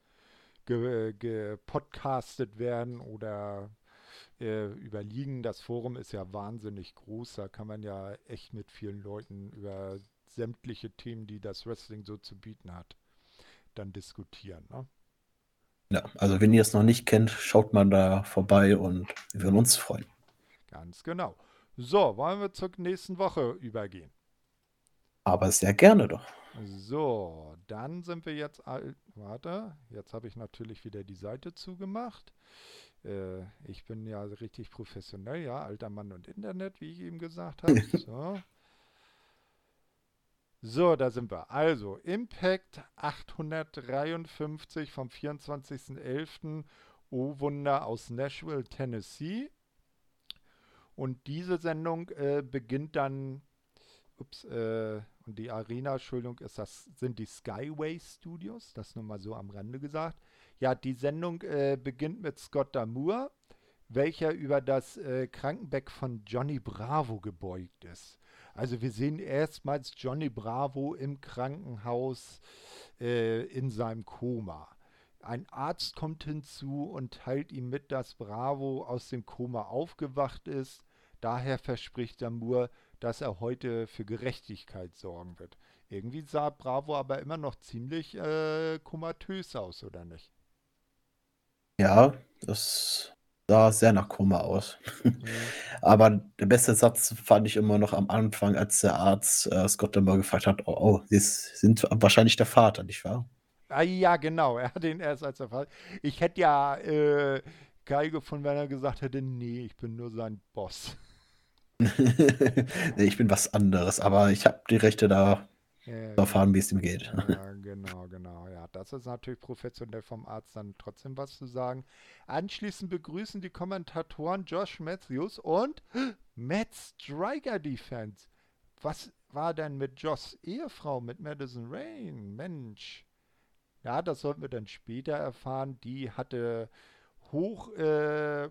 gepodcastet ge werden oder äh, überliegen. Das Forum ist ja wahnsinnig groß. Da kann man ja echt mit vielen Leuten über sämtliche Themen, die das Wrestling so zu bieten hat, dann diskutieren. Ne? Ja, also wenn ihr es noch nicht kennt, schaut mal da vorbei und wir würden uns freuen. Ganz genau. So, wollen wir zur nächsten Woche übergehen? Aber sehr gerne doch. So, dann sind wir jetzt. Warte, jetzt habe ich natürlich wieder die Seite zugemacht. Äh, ich bin ja richtig professionell, ja, alter Mann und Internet, wie ich eben gesagt habe. So. So, da sind wir. Also, Impact 853 vom 24.11. Oh Wunder aus Nashville, Tennessee. Und diese Sendung äh, beginnt dann ups, äh, und die Arena, Entschuldigung, ist das, sind die Skyway Studios, das nur mal so am Rande gesagt. Ja, die Sendung äh, beginnt mit Scott Damour, welcher über das äh, Krankenbeck von Johnny Bravo gebeugt ist. Also wir sehen erstmals Johnny Bravo im Krankenhaus äh, in seinem Koma. Ein Arzt kommt hinzu und teilt ihm mit, dass Bravo aus dem Koma aufgewacht ist. Daher verspricht Damour, dass er heute für Gerechtigkeit sorgen wird. Irgendwie sah Bravo aber immer noch ziemlich äh, komatös aus, oder nicht? Ja, das sah sehr nach Koma aus. Mhm. aber der beste Satz fand ich immer noch am Anfang, als der Arzt äh, Scott Demore gefragt hat, oh, oh, Sie sind wahrscheinlich der Vater, nicht wahr? Ah, ja, genau, er hat ihn erst als der Vater. Ich hätte ja äh, geil gefunden, wenn er gesagt hätte, nee, ich bin nur sein Boss. nee, ich bin was anderes, aber ich habe die Rechte da ja, erfahren, wie es ihm geht. Ja, genau, genau. Das ist natürlich professionell vom Arzt dann trotzdem was zu sagen. Anschließend begrüßen die Kommentatoren Josh Matthews und Matt Striker Defense. Was war denn mit Joss Ehefrau, mit Madison Rain? Mensch. Ja, das sollten wir dann später erfahren. Die hatte hoch äh,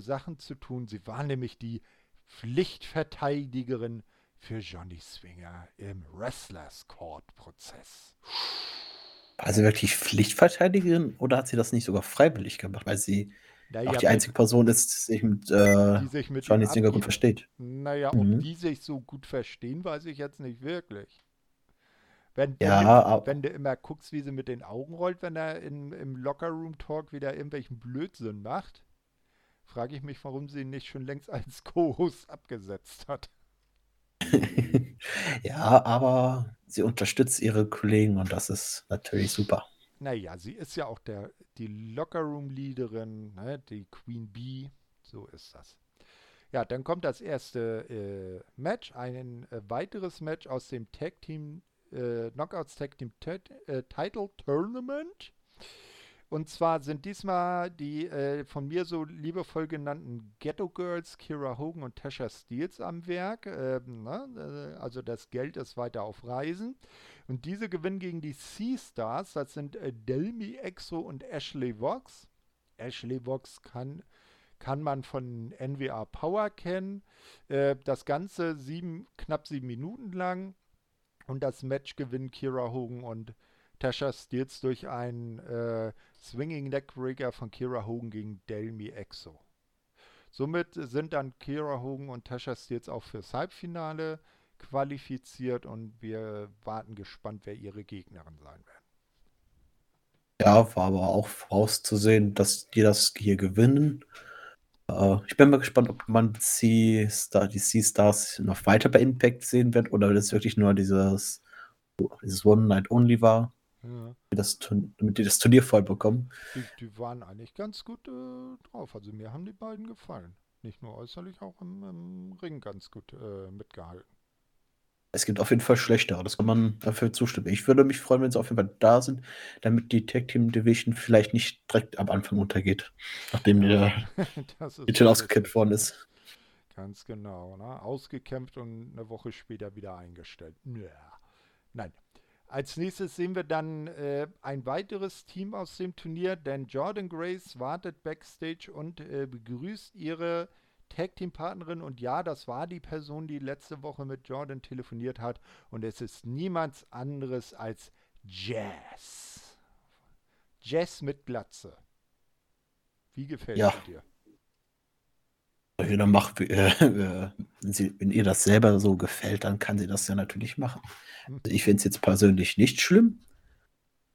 Sachen zu tun. Sie war nämlich die Pflichtverteidigerin für Johnny Swinger im Wrestlers Court Prozess. War sie wirklich Pflichtverteidigerin oder hat sie das nicht sogar freiwillig gemacht, weil sie naja, auch die einzige Person ist, die sich mit, äh, sich mit Johnny Swinger gut versteht? Naja, mhm. ob die sich so gut verstehen, weiß ich jetzt nicht wirklich. Wenn, ja, wenn, wenn, du immer guckst, wie sie mit den Augen rollt, wenn er in, im Lockerroom-Talk wieder irgendwelchen Blödsinn macht, frage ich mich, warum sie ihn nicht schon längst als Co-Host abgesetzt hat. ja, aber sie unterstützt ihre Kollegen und das ist natürlich super. Naja, sie ist ja auch der, die Lockerroom-Leaderin, ne, die Queen Bee, so ist das. Ja, dann kommt das erste äh, Match, ein äh, weiteres Match aus dem Tag Team äh, Knockouts Tag Team äh, Title Tournament. Und zwar sind diesmal die äh, von mir so liebevoll genannten Ghetto Girls, Kira Hogan und Tasha Steels am Werk. Äh, ne? Also das Geld ist weiter auf Reisen. Und diese gewinnen gegen die Sea-Stars. Das sind äh, Delmi Exo und Ashley Vox. Ashley Vox kann, kann man von NWA Power kennen. Äh, das Ganze sieben, knapp sieben Minuten lang. Und das Match gewinnen Kira Hogan und Tasha Steels durch einen äh, Swinging Neckbreaker von Kira Hogan gegen Delmi Exo. Somit sind dann Kira Hogan und Tasha Steels auch fürs Halbfinale qualifiziert und wir warten gespannt, wer ihre Gegnerin sein werden. Ja, war aber auch vorauszusehen, dass die das hier gewinnen. Äh, ich bin mal gespannt, ob man die, Star, die Sea-Stars noch weiter bei Impact sehen wird oder das wirklich nur dieses, dieses One Night Only war. Ja. Das, damit die das Turnier voll bekommen. Die, die waren eigentlich ganz gut äh, drauf. Also mir haben die beiden gefallen. Nicht nur äußerlich, auch im, im Ring ganz gut äh, mitgehalten. Es gibt auf jeden Fall schlechtere, das kann man dafür zustimmen. Ich würde mich freuen, wenn sie auf jeden Fall da sind, damit die Tag Team Division vielleicht nicht direkt am Anfang untergeht, nachdem ja, der Titel ausgekämpft worden ist. Ganz genau, ne? Ausgekämpft und eine Woche später wieder eingestellt. Ja. Nein. Als nächstes sehen wir dann äh, ein weiteres Team aus dem Turnier, denn Jordan Grace wartet backstage und äh, begrüßt ihre Tag-Team-Partnerin und ja, das war die Person, die letzte Woche mit Jordan telefoniert hat und es ist niemand anderes als Jazz. Jazz mit Glatze. Wie gefällt ja. dir? Ja, mach, äh, wenn, sie, wenn, ihr das selber so gefällt, dann kann sie das ja natürlich machen. Also ich finde es jetzt persönlich nicht schlimm.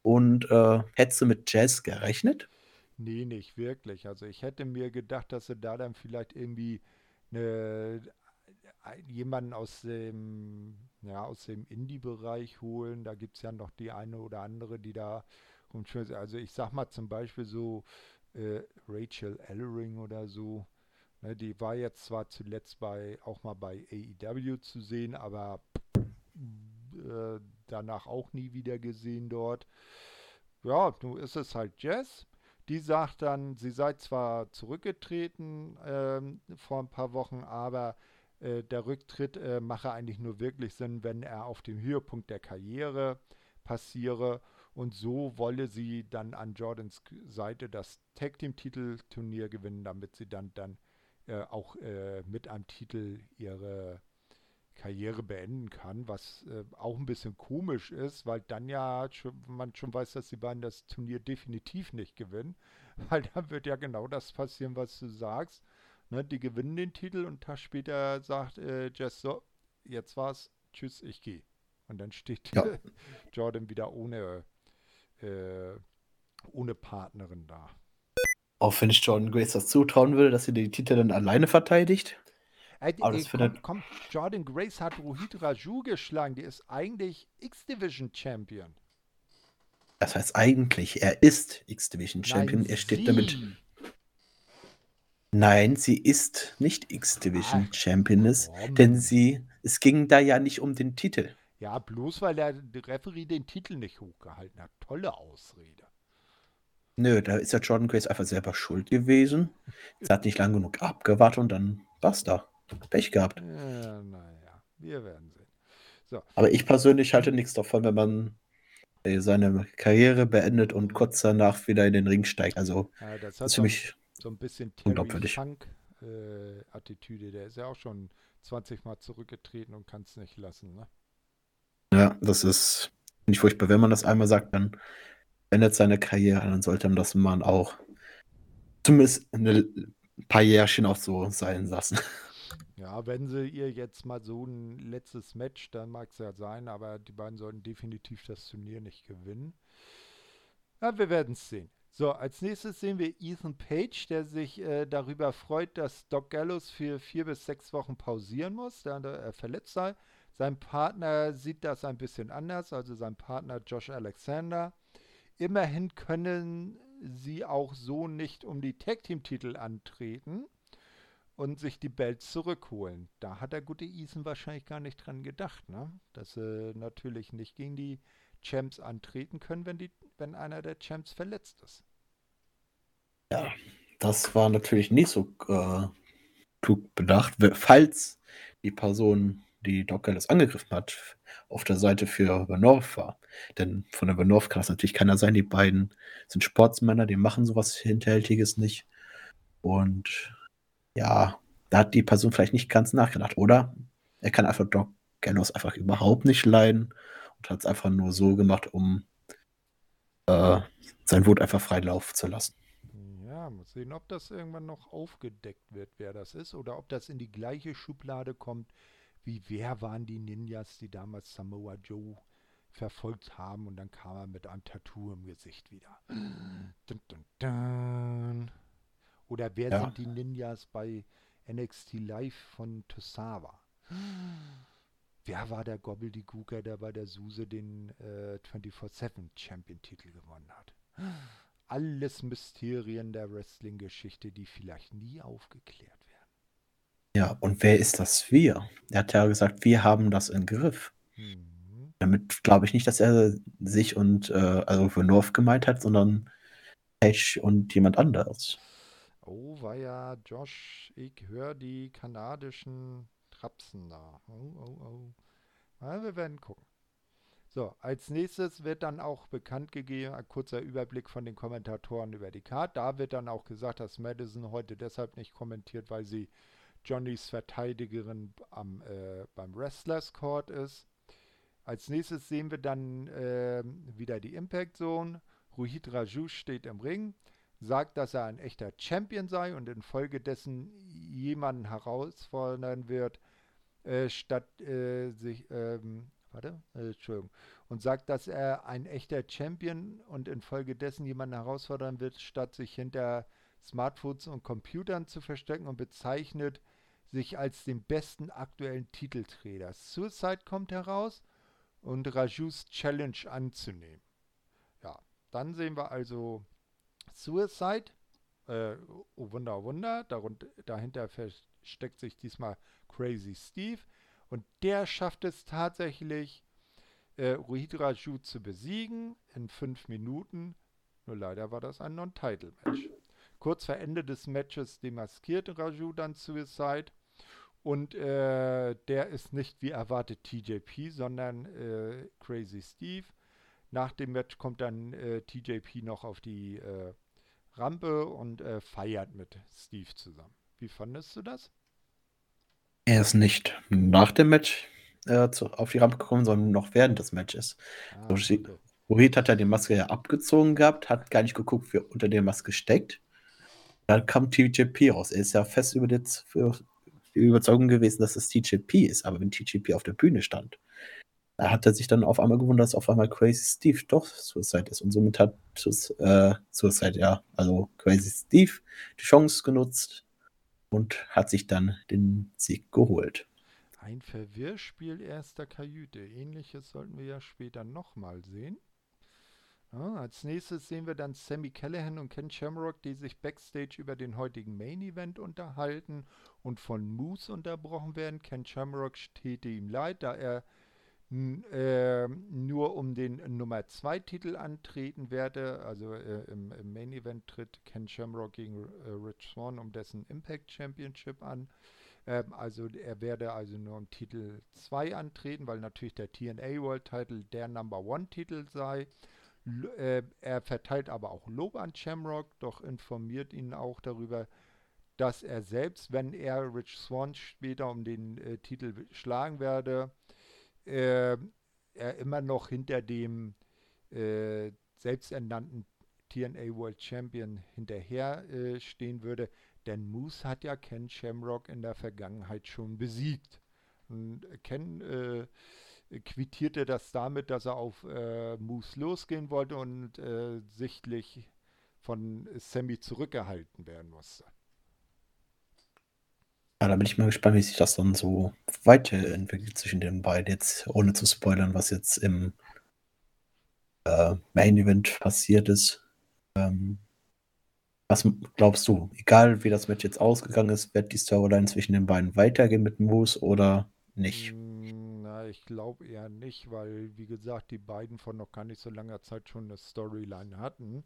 Und äh, hättest du mit Jazz gerechnet? Nee, nicht wirklich. Also ich hätte mir gedacht, dass sie da dann vielleicht irgendwie eine, jemanden aus dem, ja, dem Indie-Bereich holen. Da gibt es ja noch die eine oder andere, die da rumschwimmt. Also ich sag mal zum Beispiel so äh, Rachel Ellering oder so. Ne, die war jetzt zwar zuletzt bei auch mal bei AEW zu sehen, aber äh, danach auch nie wieder gesehen dort. Ja, nun ist es halt Jazz. Die sagt dann, sie sei zwar zurückgetreten ähm, vor ein paar Wochen, aber äh, der Rücktritt äh, mache eigentlich nur wirklich Sinn, wenn er auf dem Höhepunkt der Karriere passiere. Und so wolle sie dann an Jordans Seite das Tag Team Titelturnier gewinnen, damit sie dann, dann äh, auch äh, mit einem Titel ihre Karriere beenden kann, was äh, auch ein bisschen komisch ist, weil dann ja schon, man schon weiß, dass die beiden das Turnier definitiv nicht gewinnen, weil dann wird ja genau das passieren, was du sagst. Ne, die gewinnen den Titel und Tag später sagt äh, Jess so, jetzt war's, tschüss, ich gehe. Und dann steht ja. Jordan wieder ohne, äh, ohne Partnerin da. Auch wenn ich Jordan Grace das zutrauen würde, dass sie die Titel dann alleine verteidigt. Ey, Aber ey, komm, komm, Jordan Grace hat Rohit Raju geschlagen. Die ist eigentlich X-Division Champion. Das heißt eigentlich, er ist X-Division Champion. Nein, er steht sie. damit. Nein, sie ist nicht X-Division ah, Championess, denn sie, es ging da ja nicht um den Titel. Ja, bloß weil der Referee den Titel nicht hochgehalten hat. Tolle Ausrede. Nö, da ist ja Jordan Grace einfach selber schuld gewesen. Sie hat nicht lange genug abgewartet und dann basta. Pech gehabt. Ja, naja, wir werden sehen. So. Aber ich persönlich halte nichts davon, wenn man äh, seine Karriere beendet und kurz danach wieder in den Ring steigt. Also, ja, das, das ist für mich so ein bisschen Terry Funk Attitüde. Der ist ja auch schon 20 Mal zurückgetreten und kann es nicht lassen, ne? Ja, das ist nicht furchtbar. Wenn man das einmal sagt, dann endet seine Karriere, dann sollte man das man auch zumindest ein paar Jährchen auch so sein lassen. Ja, wenn sie ihr jetzt mal so ein letztes Match, dann mag es ja sein, aber die beiden sollten definitiv das Turnier nicht gewinnen. Ja, wir werden es sehen. So, als nächstes sehen wir Ethan Page, der sich äh, darüber freut, dass Doc Gallows für vier bis sechs Wochen pausieren muss, da er verletzt sei. Sein Partner sieht das ein bisschen anders, also sein Partner Josh Alexander. Immerhin können sie auch so nicht um die Tag Team Titel antreten und sich die Belts zurückholen. Da hat der gute Ethan wahrscheinlich gar nicht dran gedacht, ne? dass sie natürlich nicht gegen die Champs antreten können, wenn, die, wenn einer der Champs verletzt ist. Ja, das war natürlich nicht so äh, klug bedacht, falls die Person, die Doc Gallows angegriffen hat, auf der Seite für Benorth war. Denn von der Benorth kann das natürlich keiner sein. Die beiden sind Sportsmänner, die machen sowas Hinterhältiges nicht. Und ja, da hat die Person vielleicht nicht ganz nachgedacht. Oder er kann einfach Doc Gallows einfach überhaupt nicht leiden und hat es einfach nur so gemacht, um äh, sein Wut einfach frei laufen zu lassen. Ja, muss sehen, ob das irgendwann noch aufgedeckt wird, wer das ist, oder ob das in die gleiche Schublade kommt, wie wer waren die Ninjas, die damals Samoa Joe verfolgt haben und dann kam er mit einem Tattoo im Gesicht wieder. Dun, dun, dun. Oder wer ja. sind die Ninjas bei NXT Live von Tosawa? Wer war der Gobbledygooker, der bei der Suse den äh, 24-7 Champion-Titel gewonnen hat? Alles Mysterien der Wrestling-Geschichte, die vielleicht nie aufgeklärt. Ja, und wer ist das wir? Er hat ja gesagt, wir haben das im Griff. Mhm. Damit glaube ich nicht, dass er sich und äh, also für North gemeint hat, sondern Page und jemand anderes. Oh, war ja Josh, ich höre die kanadischen Trapsen da. Oh, oh, oh. Na, wir werden gucken. So, als nächstes wird dann auch bekannt gegeben, ein kurzer Überblick von den Kommentatoren über die Karte. Da wird dann auch gesagt, dass Madison heute deshalb nicht kommentiert, weil sie Johnnys Verteidigerin am, äh, beim Wrestlers Court ist. Als nächstes sehen wir dann äh, wieder die Impact Zone. Ruhid Raju steht im Ring sagt, dass er ein echter Champion sei und infolgedessen jemanden herausfordern wird, äh, statt äh, sich, ähm, warte, äh, Entschuldigung, und sagt, dass er ein echter Champion und infolgedessen jemanden herausfordern wird, statt sich hinter Smartphones und Computern zu verstecken und bezeichnet sich als den besten aktuellen Titelträger. Suicide kommt heraus und Rajus Challenge anzunehmen. Ja, dann sehen wir also Suicide. Äh, oh Wunder, oh Wunder. Darunter, dahinter versteckt sich diesmal Crazy Steve. Und der schafft es tatsächlich, äh, Ruhid Raju zu besiegen in fünf Minuten. Nur leider war das ein Non-Title-Match. Kurz vor Ende des Matches demaskiert Raju dann Suicide. Und äh, der ist nicht wie erwartet TJP, sondern äh, Crazy Steve. Nach dem Match kommt dann äh, TJP noch auf die äh, Rampe und äh, feiert mit Steve zusammen. Wie fandest du das? Er ist nicht nach dem Match äh, zu, auf die Rampe gekommen, sondern noch während des Matches. Ah, okay. Rohit hat ja die Maske ja abgezogen gehabt, hat gar nicht geguckt, wer unter der Maske steckt. Dann kam TJP raus. Er ist ja fest über die Überzeugung gewesen, dass es TJP ist. Aber wenn TJP auf der Bühne stand, da hat er sich dann auf einmal gewundert, dass auf einmal Crazy Steve doch Suicide ist. Und somit hat äh, Suicide, ja, also Crazy Steve die Chance genutzt und hat sich dann den Sieg geholt. Ein Verwirrspiel erster Kajüte. Ähnliches sollten wir ja später nochmal sehen. Ja, als nächstes sehen wir dann Sammy Callahan und Ken Shamrock, die sich backstage über den heutigen Main Event unterhalten und von Moose unterbrochen werden. Ken Shamrock steht ihm leid, da er äh, nur um den Nummer 2 Titel antreten werde. Also äh, im, im, Main Event tritt Ken Shamrock gegen äh, Rich Swan um dessen Impact Championship an. Ähm, also er werde also nur um Titel 2 antreten, weil natürlich der TNA World Title der Number 1 Titel sei. Äh, er verteilt aber auch Lob an Shamrock, doch informiert ihn auch darüber, dass er selbst, wenn er Rich Swan später um den äh, Titel schlagen werde, äh, er immer noch hinter dem äh, selbsternannten TNA World Champion hinterher äh, stehen würde. Denn Moose hat ja Ken Shamrock in der Vergangenheit schon besiegt. Und Ken äh, quittierte das damit, dass er auf äh, Moose losgehen wollte und äh, sichtlich von Sammy zurückgehalten werden musste. Ja, da bin ich mal gespannt, wie sich das dann so weiterentwickelt zwischen den beiden, jetzt ohne zu spoilern, was jetzt im äh, Main Event passiert ist. Ähm, was glaubst du? Egal wie das Match jetzt ausgegangen ist, wird die Storyline zwischen den beiden weitergehen mit Moose oder nicht? Hm, na, ich glaube eher nicht, weil, wie gesagt, die beiden von noch gar nicht so langer Zeit schon eine Storyline hatten.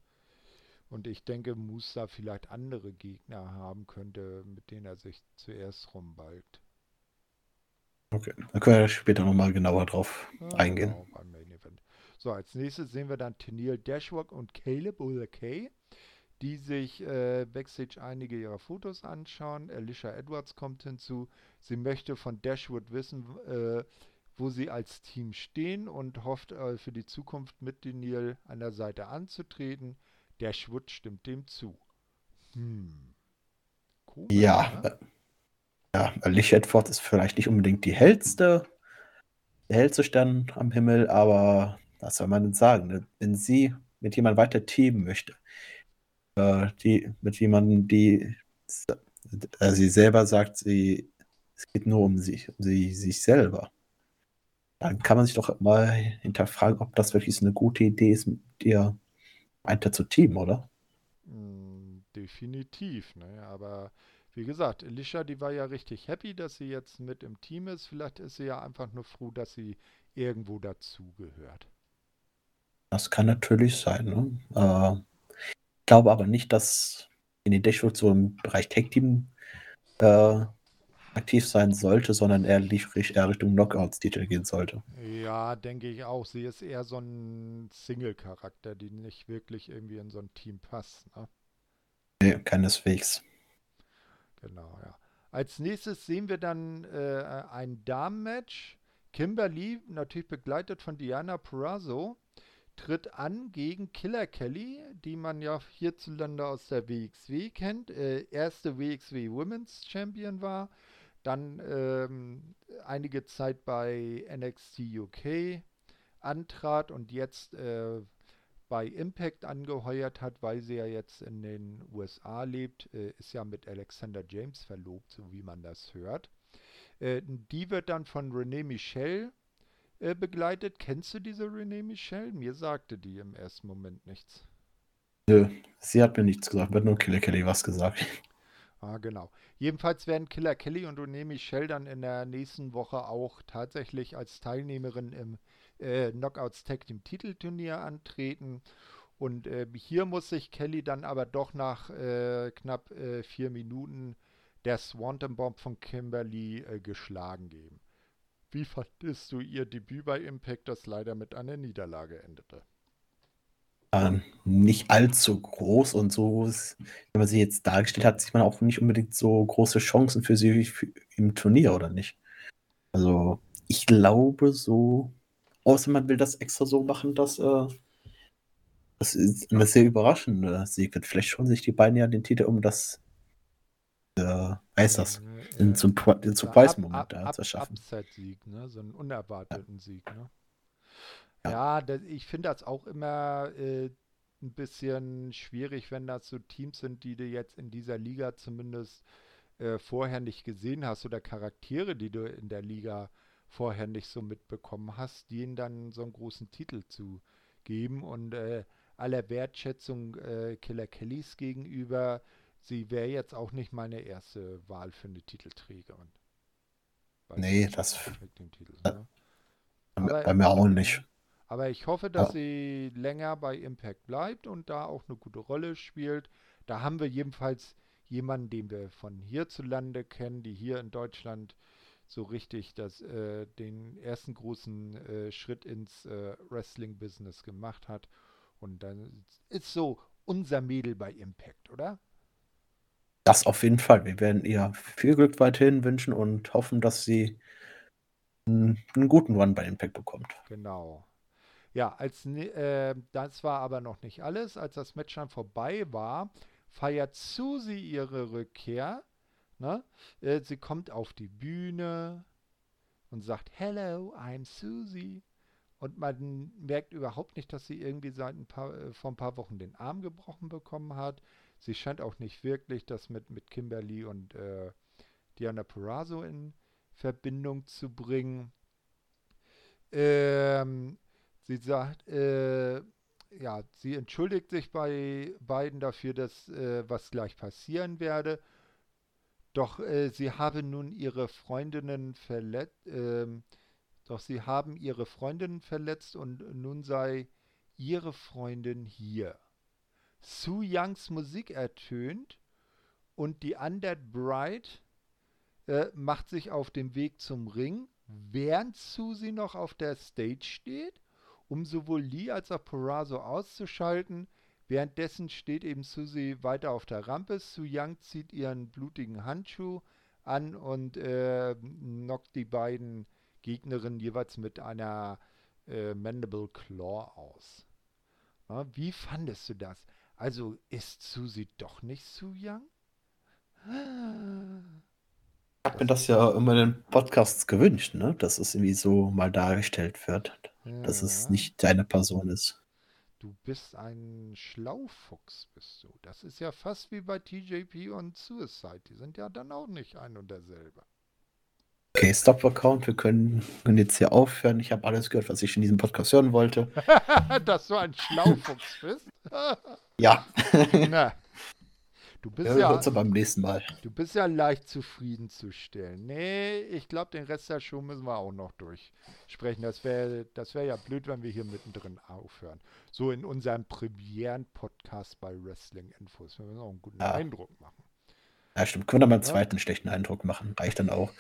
Und ich denke, Musa vielleicht andere Gegner haben könnte, mit denen er sich zuerst rumbalgt. Okay, dann können wir später nochmal genauer drauf ja, eingehen. Genau. So, als nächstes sehen wir dann Tennille Dashwalk und Caleb Kay, die sich äh, backstage einige ihrer Fotos anschauen. Alicia Edwards kommt hinzu. Sie möchte von Dashwood wissen, äh, wo sie als Team stehen und hofft äh, für die Zukunft mit Tennille an der Seite anzutreten. Der Schwutz stimmt dem zu. Hm. Cool, ja. Ne? Ja, Alicia Edford ist vielleicht nicht unbedingt die hellste, der hellste Stern am Himmel, aber was soll man denn sagen? Ne? Wenn sie mit jemandem weiter teamen möchte, äh, die, mit jemandem, die äh, sie selber sagt, sie, es geht nur um sich, um sie, sich selber, dann kann man sich doch mal hinterfragen, ob das wirklich so eine gute Idee ist, mit dir weiter zu Team, oder? Mm, definitiv, ne? Aber wie gesagt, Alicia, die war ja richtig happy, dass sie jetzt mit im Team ist. Vielleicht ist sie ja einfach nur froh, dass sie irgendwo dazugehört. Das kann natürlich sein. Ne? Äh, ich glaube aber nicht, dass in den Dashwood so im Bereich Tag Team äh, aktiv sein sollte, sondern eher, eher Richtung Knockouts-Titel gehen sollte. Ja, denke ich auch. Sie ist eher so ein Single-Charakter, die nicht wirklich irgendwie in so ein Team passt. Ne? Nee, keineswegs. Genau, ja. Als nächstes sehen wir dann äh, ein Damen-Match. Kimberly, natürlich begleitet von Diana Purrazzo, tritt an gegen Killer Kelly, die man ja hierzulande aus der WXW kennt. Äh, erste WXW Women's Champion war dann ähm, einige Zeit bei NXT UK antrat und jetzt äh, bei Impact angeheuert hat, weil sie ja jetzt in den USA lebt, äh, ist ja mit Alexander James verlobt, so wie man das hört. Äh, die wird dann von René Michel äh, begleitet. Kennst du diese René Michel? Mir sagte die im ersten Moment nichts. Nö, sie hat mir nichts gesagt, hat nur Killer Kelly was gesagt. Ah, genau. Jedenfalls werden Killer Kelly und Michel dann in der nächsten Woche auch tatsächlich als Teilnehmerin im äh, Knockouts Tag Team Titelturnier antreten. Und äh, hier muss sich Kelly dann aber doch nach äh, knapp äh, vier Minuten der Swanton Bomb von Kimberly äh, geschlagen geben. Wie fandest du ihr Debüt bei Impact, das leider mit einer Niederlage endete? Äh, nicht allzu groß und so, wenn man sie jetzt dargestellt hat, sieht man auch nicht unbedingt so große Chancen für sie für, im Turnier, oder nicht? Also, ich glaube so, außer man will das extra so machen, dass äh, das ist eine sehr überraschende Sieg wird. Vielleicht schon sich die beiden ja den Titel um das äh, heißt das, in, zum, in Surprise-Moment da zu schaffen. Upset-Sieg, ne? so einen unerwarteten ja. Sieg. Ne? Ja, das, ich finde das auch immer äh, ein bisschen schwierig, wenn das so Teams sind, die du jetzt in dieser Liga zumindest äh, vorher nicht gesehen hast oder Charaktere, die du in der Liga vorher nicht so mitbekommen hast, denen dann so einen großen Titel zu geben und äh, aller Wertschätzung äh, Killer Kellys gegenüber, sie wäre jetzt auch nicht meine erste Wahl für eine Titelträgerin. Nee, das. Titel, ne? bei mir auch nicht. Aber ich hoffe, dass ja. sie länger bei Impact bleibt und da auch eine gute Rolle spielt. Da haben wir jedenfalls jemanden, den wir von hierzulande kennen, die hier in Deutschland so richtig das, äh, den ersten großen äh, Schritt ins äh, Wrestling-Business gemacht hat. Und dann ist so unser Mädel bei Impact, oder? Das auf jeden Fall. Wir werden ihr viel Glück weiterhin wünschen und hoffen, dass sie einen, einen guten Run bei Impact bekommt. Genau. Ja, als, äh, das war aber noch nicht alles. Als das Match dann vorbei war, feiert Susie ihre Rückkehr. Ne? Äh, sie kommt auf die Bühne und sagt, Hello, I'm Susie. Und man merkt überhaupt nicht, dass sie irgendwie seit ein paar, äh, vor ein paar Wochen den Arm gebrochen bekommen hat. Sie scheint auch nicht wirklich das mit, mit Kimberly und äh, Diana Perazzo in Verbindung zu bringen. Ähm, sie sagt, äh, ja, sie entschuldigt sich bei beiden dafür, dass äh, was gleich passieren werde. Doch äh, sie habe nun ihre Freundinnen verletzt, ähm, doch sie haben ihre Freundinnen verletzt und nun sei ihre Freundin hier. Su Youngs Musik ertönt und die Undead Bride äh, macht sich auf den Weg zum Ring, während Susie noch auf der Stage steht, um sowohl Lee als auch Perazzo auszuschalten. Währenddessen steht eben Susie weiter auf der Rampe. Su Young zieht ihren blutigen Handschuh an und äh, knockt die beiden Gegnerin jeweils mit einer äh, Mandible Claw aus. Ja, wie fandest du das? Also ist Susi doch nicht Su Young? Ich habe mir das ja immer in den Podcasts gewünscht, ne? dass es irgendwie so mal dargestellt wird, ja. dass es nicht deine Person ist. Du bist ein Schlaufuchs, bist du. Das ist ja fast wie bei TJP und Suicide. Die sind ja dann auch nicht ein und derselbe. Okay, Stop-Account. Wir können, können, jetzt hier aufhören. Ich habe alles gehört, was ich in diesem Podcast hören wollte. Dass du ein Schlaufuchs bist? ja. Na, du bist ja, ja beim nächsten Mal. Du bist ja leicht zufriedenzustellen. Nee, ich glaube, den Rest der Show müssen wir auch noch durchsprechen. Das wäre das wär ja blöd, wenn wir hier mittendrin aufhören. So in unserem Premieren-Podcast bei Wrestling Infos. Wir müssen auch einen guten ja. Eindruck machen. Ja, stimmt. Können wir mal einen zweiten schlechten Eindruck machen. Reicht dann auch.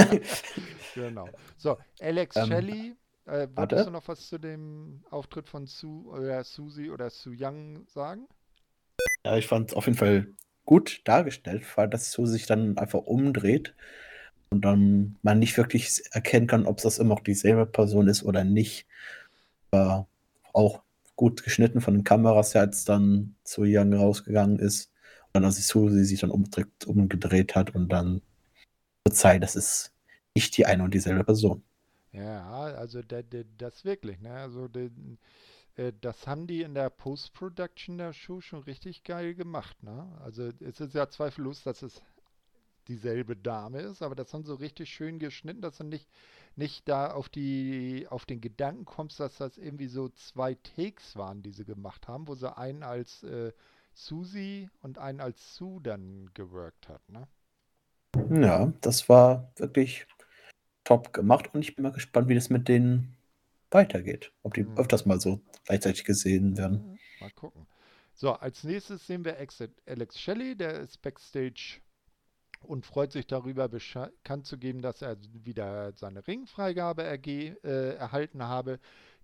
genau. So, Alex ähm, Shelley. Äh, wolltest du noch was zu dem Auftritt von Su oder Susie oder Su Young sagen? Ja, ich fand es auf jeden Fall gut dargestellt, weil das Su sich dann einfach umdreht und dann man nicht wirklich erkennen kann, ob das immer noch dieselbe Person ist oder nicht. War auch gut geschnitten von den Kameras, als dann Su Young rausgegangen ist dann als Susi sich dann umgedreht, umgedreht hat und dann zeigt, das ist nicht die eine und dieselbe Person. Ja, also das wirklich, ne? Also äh, das haben die in der Post-Production der Show schon richtig geil gemacht, ne? Also es ist ja zweifellos, dass es dieselbe Dame ist, aber das haben so richtig schön geschnitten, dass du nicht, nicht da auf die auf den Gedanken kommst, dass das irgendwie so zwei Takes waren, die sie gemacht haben, wo sie einen als äh, Susi und einen als Sue dann geworkt hat, ne? Ja, das war wirklich top gemacht und ich bin mal gespannt, wie das mit denen weitergeht. Ob die mhm. öfters mal so gleichzeitig gesehen werden. Mal gucken. So, als nächstes sehen wir Alex Shelley, der ist backstage und freut sich darüber, bekannt zu geben, dass er wieder seine Ringfreigabe äh, erhalten habe.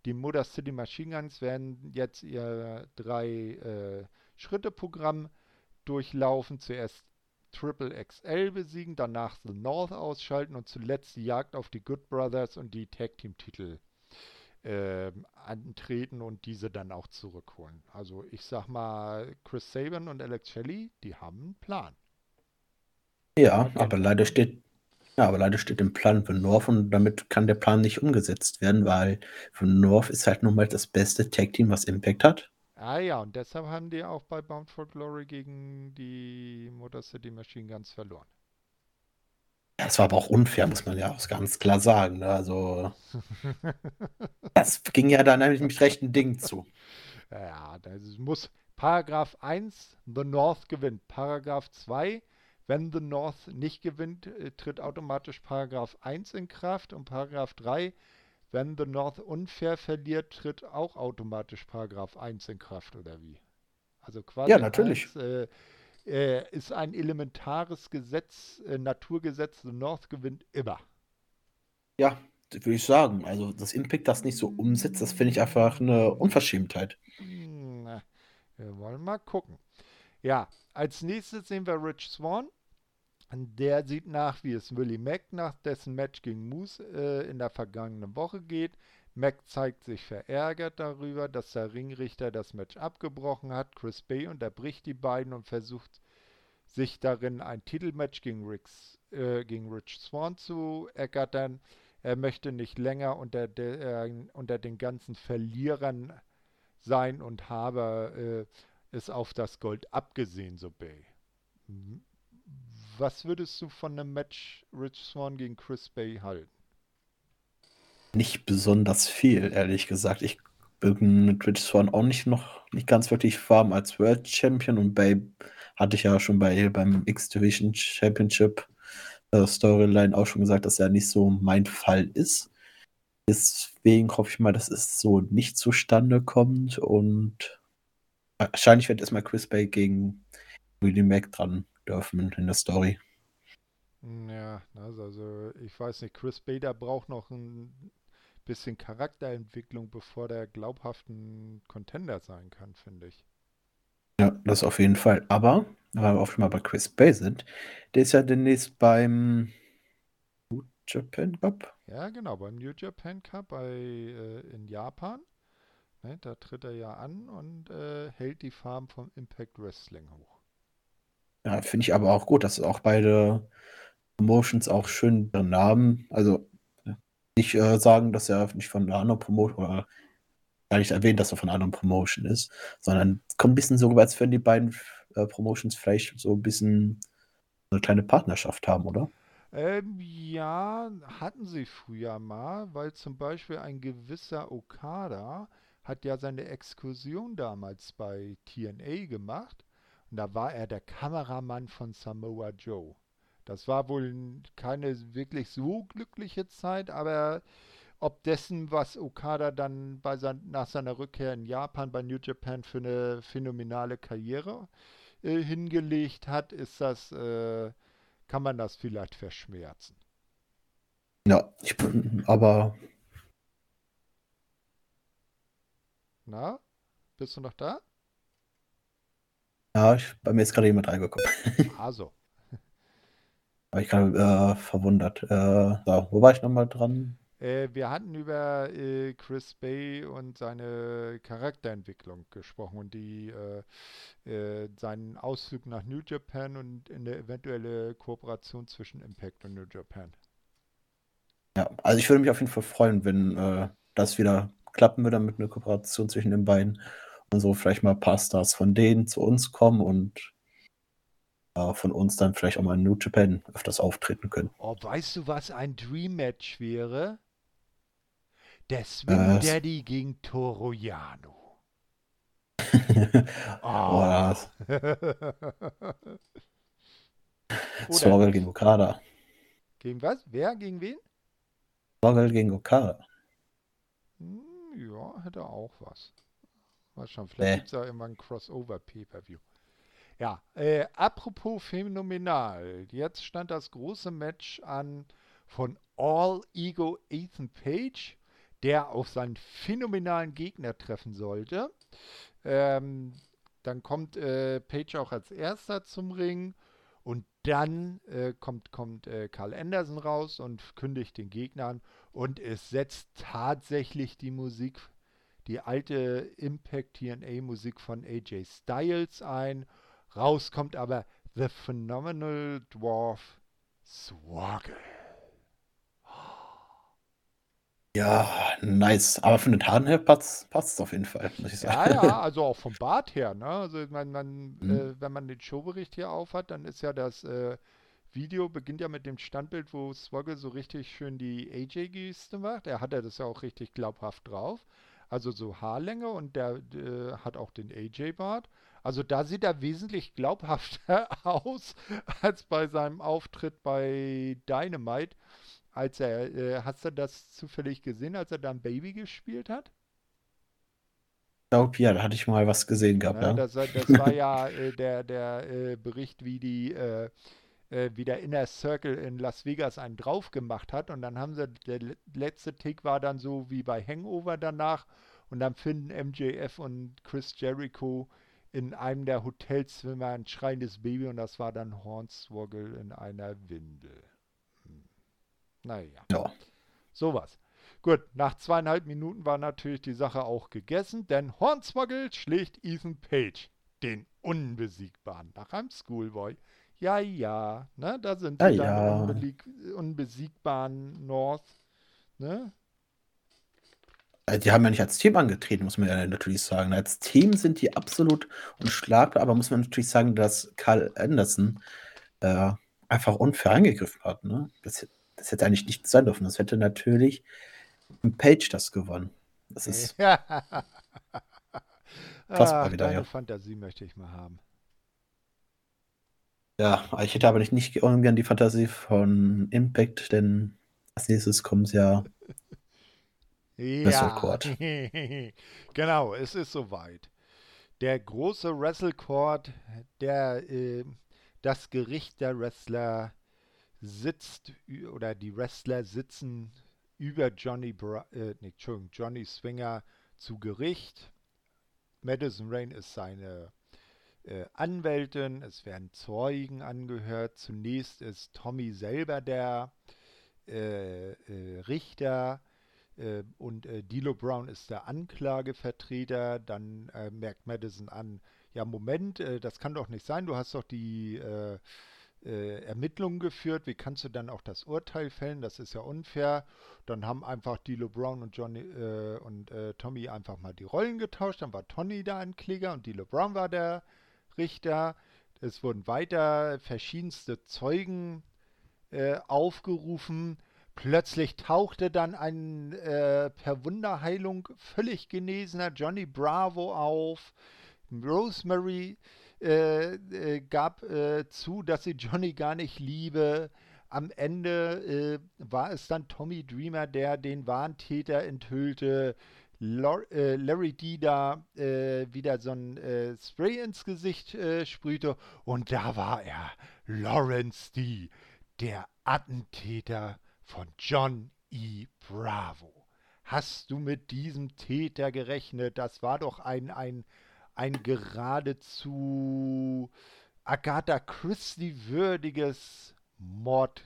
Die Motor City Machine Guns werden jetzt ihr drei äh, Schritteprogramm durchlaufen. Zuerst Triple XL besiegen, danach The North ausschalten und zuletzt die Jagd auf die Good Brothers und die Tag Team Titel äh, antreten und diese dann auch zurückholen. Also ich sag mal, Chris Saban und Alex Shelley, die haben einen Plan. Ja, aber leider steht ja, aber leider steht im Plan für North und damit kann der Plan nicht umgesetzt werden, weil für North ist halt nun mal das beste Tag Team, was Impact hat. Ah ja, und deshalb haben die auch bei Bound for Glory gegen die Motor City Machine Guns verloren. Das war aber auch unfair, muss man ja auch ganz klar sagen. Ne? Also, das ging ja dann eigentlich mit rechten Dingen zu. Ja, das muss Paragraph 1, The North gewinnt. Paragraph 2, wenn The North nicht gewinnt, äh, tritt automatisch Paragraph 1 in Kraft und Paragraph 3, wenn The North unfair verliert, tritt auch automatisch Paragraph 1 in Kraft, oder wie? Also quasi ja, natürlich. 1, äh, äh, ist ein elementares Gesetz, äh, Naturgesetz, The North gewinnt immer. Ja, würde ich sagen. Also, dass Impact das nicht so umsetzt, das finde ich einfach eine Unverschämtheit. Hm, wir wollen mal gucken. Ja, als nächstes sehen wir Rich Swan. Der sieht nach, wie es Willie Mack nach dessen Match gegen Moose äh, in der vergangenen Woche geht. Mack zeigt sich verärgert darüber, dass der Ringrichter das Match abgebrochen hat. Chris Bay unterbricht die beiden und versucht sich darin ein Titelmatch gegen, Ricks, äh, gegen Rich Swan zu ergattern. Er möchte nicht länger unter, de, äh, unter den ganzen Verlierern sein und habe äh, es auf das Gold abgesehen, so Bay. Was würdest du von einem Match Rich Swan gegen Chris Bay halten? Nicht besonders viel, ehrlich gesagt. Ich bin mit Rich Swan auch nicht noch nicht ganz wirklich warm als World Champion und Bay hatte ich ja schon bei beim X-Division Championship äh, Storyline auch schon gesagt, dass er nicht so mein Fall ist. Deswegen hoffe ich mal, dass es so nicht zustande kommt und wahrscheinlich wird erstmal Chris Bay gegen Willie Mack dran dürfen in der Story. Ja, also, ich weiß nicht, Chris Bader braucht noch ein bisschen Charakterentwicklung, bevor der glaubhaften Contender sein kann, finde ich. Ja, das auf jeden Fall. Aber, weil wir auch schon mal bei Chris Bay sind, der ist ja demnächst beim New Japan Cup. Ja, genau, beim New Japan Cup bei, äh, in Japan. Ne, da tritt er ja an und äh, hält die Farm vom Impact Wrestling hoch. Ja, finde ich aber auch gut, dass auch beide Promotions auch schön ihren Namen, also nicht äh, sagen, dass er nicht von einer anderen Promotion oder gar nicht erwähnt, dass er von einer anderen Promotion ist, sondern kommt ein bisschen so als wenn die beiden äh, Promotions vielleicht so ein bisschen eine kleine Partnerschaft haben, oder? Ähm, ja, hatten sie früher mal, weil zum Beispiel ein gewisser Okada hat ja seine Exkursion damals bei TNA gemacht und da war er der Kameramann von Samoa Joe. Das war wohl keine wirklich so glückliche Zeit, aber ob dessen, was Okada dann sein, nach seiner Rückkehr in Japan bei New Japan für eine phänomenale Karriere äh, hingelegt hat, ist das, äh, kann man das vielleicht verschmerzen. Ja, ich aber. Na, bist du noch da? Ja, ich, bei mir ist gerade jemand reingekommen. Also. Aber ich gerade äh, verwundert. Äh, so, wo war ich nochmal dran? Äh, wir hatten über äh, Chris Bay und seine Charakterentwicklung gesprochen und die äh, äh, seinen Ausflug nach New Japan und eine eventuelle Kooperation zwischen Impact und New Japan. Ja, also ich würde mich auf jeden Fall freuen, wenn das wieder klappen würde mit einer Kooperation zwischen den beiden und so vielleicht mal ein paar Stars von denen zu uns kommen und von uns dann vielleicht auch mal in New Japan öfters auftreten können. Oh, weißt du, was ein Dream Match wäre? Der Swing äh, Daddy gegen Toroyano. oh. Sorgel gegen Okada. Gegen was? Wer? Gegen wen? Sorgel gegen Okada. Hm, ja, hätte auch was. Mal schauen, vielleicht Nee. gibt es ja immer ein Crossover-Pay-Per-View. Ja, äh, apropos phänomenal. Jetzt stand das große Match an von All Ego Ethan Page, der auf seinen phänomenalen Gegner treffen sollte. Ähm, dann kommt äh, Page auch als erster zum Ring und dann äh, kommt, kommt äh, Carl Anderson raus und kündigt den Gegner an und es setzt tatsächlich die Musik, die alte Impact TNA Musik von AJ Styles ein. Raus kommt aber The Phenomenal Dwarf Swoggle. Ja, nice. Aber von den Haaren her passt es auf jeden Fall, muss ich Ja, sagen. ja, also auch vom Bart her, ne? Also man, man, Mhm. äh, wenn man den Showbericht hier aufhat, dann ist ja das äh, Video beginnt ja mit dem Standbild, wo Swoggle so richtig schön die AJ-Geste macht. Er hat ja das ja auch richtig glaubhaft drauf. Also so Haarlänge und der äh, hat auch den AJ-Bart. Also da sieht er wesentlich glaubhafter aus als bei seinem Auftritt bei Dynamite. Als er, äh, hast du das zufällig gesehen, als er dann Baby gespielt hat? Ich glaube, ja, da hatte ich mal was gesehen gehabt, Ja, ja. das, war- das war ja äh, der, der äh, Bericht, wie die, äh, äh, wie der Inner Circle in Las Vegas einen drauf gemacht hat. Und dann haben sie, der le- letzte Tick war dann so wie bei Hangover danach. Und dann finden MJF und Chris Jericho in einem der Hotelzimmer ein schreiendes Baby und das war dann Hornswoggle in einer Windel. Hm. Naja. Ja. Sowas. Gut, nach zweieinhalb Minuten war natürlich die Sache auch gegessen, denn Hornswoggle schlägt Ethan Page, den Unbesiegbaren, nach einem Schoolboy. Ja, ja, ne, da sind ja, die ja. unbesiegbaren North, ne? Äh, die haben ja nicht als Team angetreten, muss man ja natürlich sagen. Als Team sind die absolut unschlagbar, aber muss man natürlich sagen, dass Carl Anderson äh, einfach unfair eingegriffen hat. Ne? Das, das, hätte eigentlich nicht sein dürfen. Das hätte natürlich Page das gewonnen. Das ist. Ja. Fassbar Ach, wieder, deine ja. Fantasie möchte ich mal haben. Ja, ich hätte aber nicht, nicht ungern die Fantasie von Impact, denn als nächstes kommt ja ja, genau, es ist soweit. Der große Wrestle Court, der äh, das Gericht der Wrestler sitzt oder die Wrestler sitzen über Johnny Bra äh, nee, Johnny Swinger zu Gericht. Madison Rain ist seine äh, Anwältin, es werden Zeugen angehört. Zunächst ist Tommy selber der äh, äh Richter äh, und äh, Dilo Brown ist der Anklagevertreter. Dann äh, merkt Madison an, ja Moment, äh, das kann doch nicht sein, du hast doch die äh, äh, Ermittlungen geführt, wie kannst du dann auch das Urteil fällen? Das ist ja unfair. Dann haben einfach Dilo Brown und Johnny und Tommy einfach mal die Rollen getauscht. Dann war Tony der Ankläger und Dilo Brown war der Richter. Es wurden weiter verschiedenste Zeugen aufgerufen. Plötzlich tauchte dann ein äh, per Wunderheilung völlig genesener Johnny Bravo auf. Rosemary äh, äh, gab äh, zu, dass sie Johnny gar nicht liebe. Am Ende äh, war es dann Tommy Dreamer, der den Warntäter enthüllte. Äh, Larry D da wieder so ein Spray ins Gesicht sprühte. Und da war er, Lawrence D., der Attentäter von John E. Bravo. Hast du mit diesem Täter gerechnet? Das war doch ein, ein, ein geradezu Agatha Christie würdiges Mordkomplott.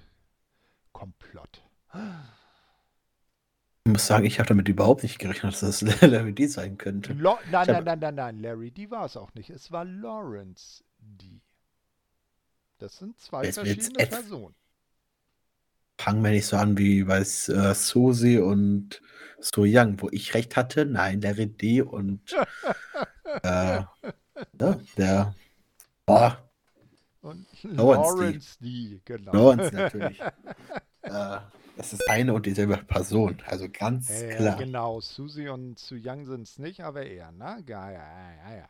Ich muss sagen, ich habe damit überhaupt nicht gerechnet, dass das Larry D sein könnte. Lo nein, nein, nein, nein, nein, Larry D war es auch nicht. Es war Lawrence D. Das sind zwei verschiedene Personen fangen wir nicht so an wie bei äh, Susi und So Young, wo ich recht hatte. Nein, der D und äh, ja, der boah, und Lawrence D, genau. Lawrence natürlich. äh, das ist eine und dieselbe Person, also ganz äh, klar. Genau, Susi und Su Young sind es nicht, aber er, ne? Ja, ja, ja, ja.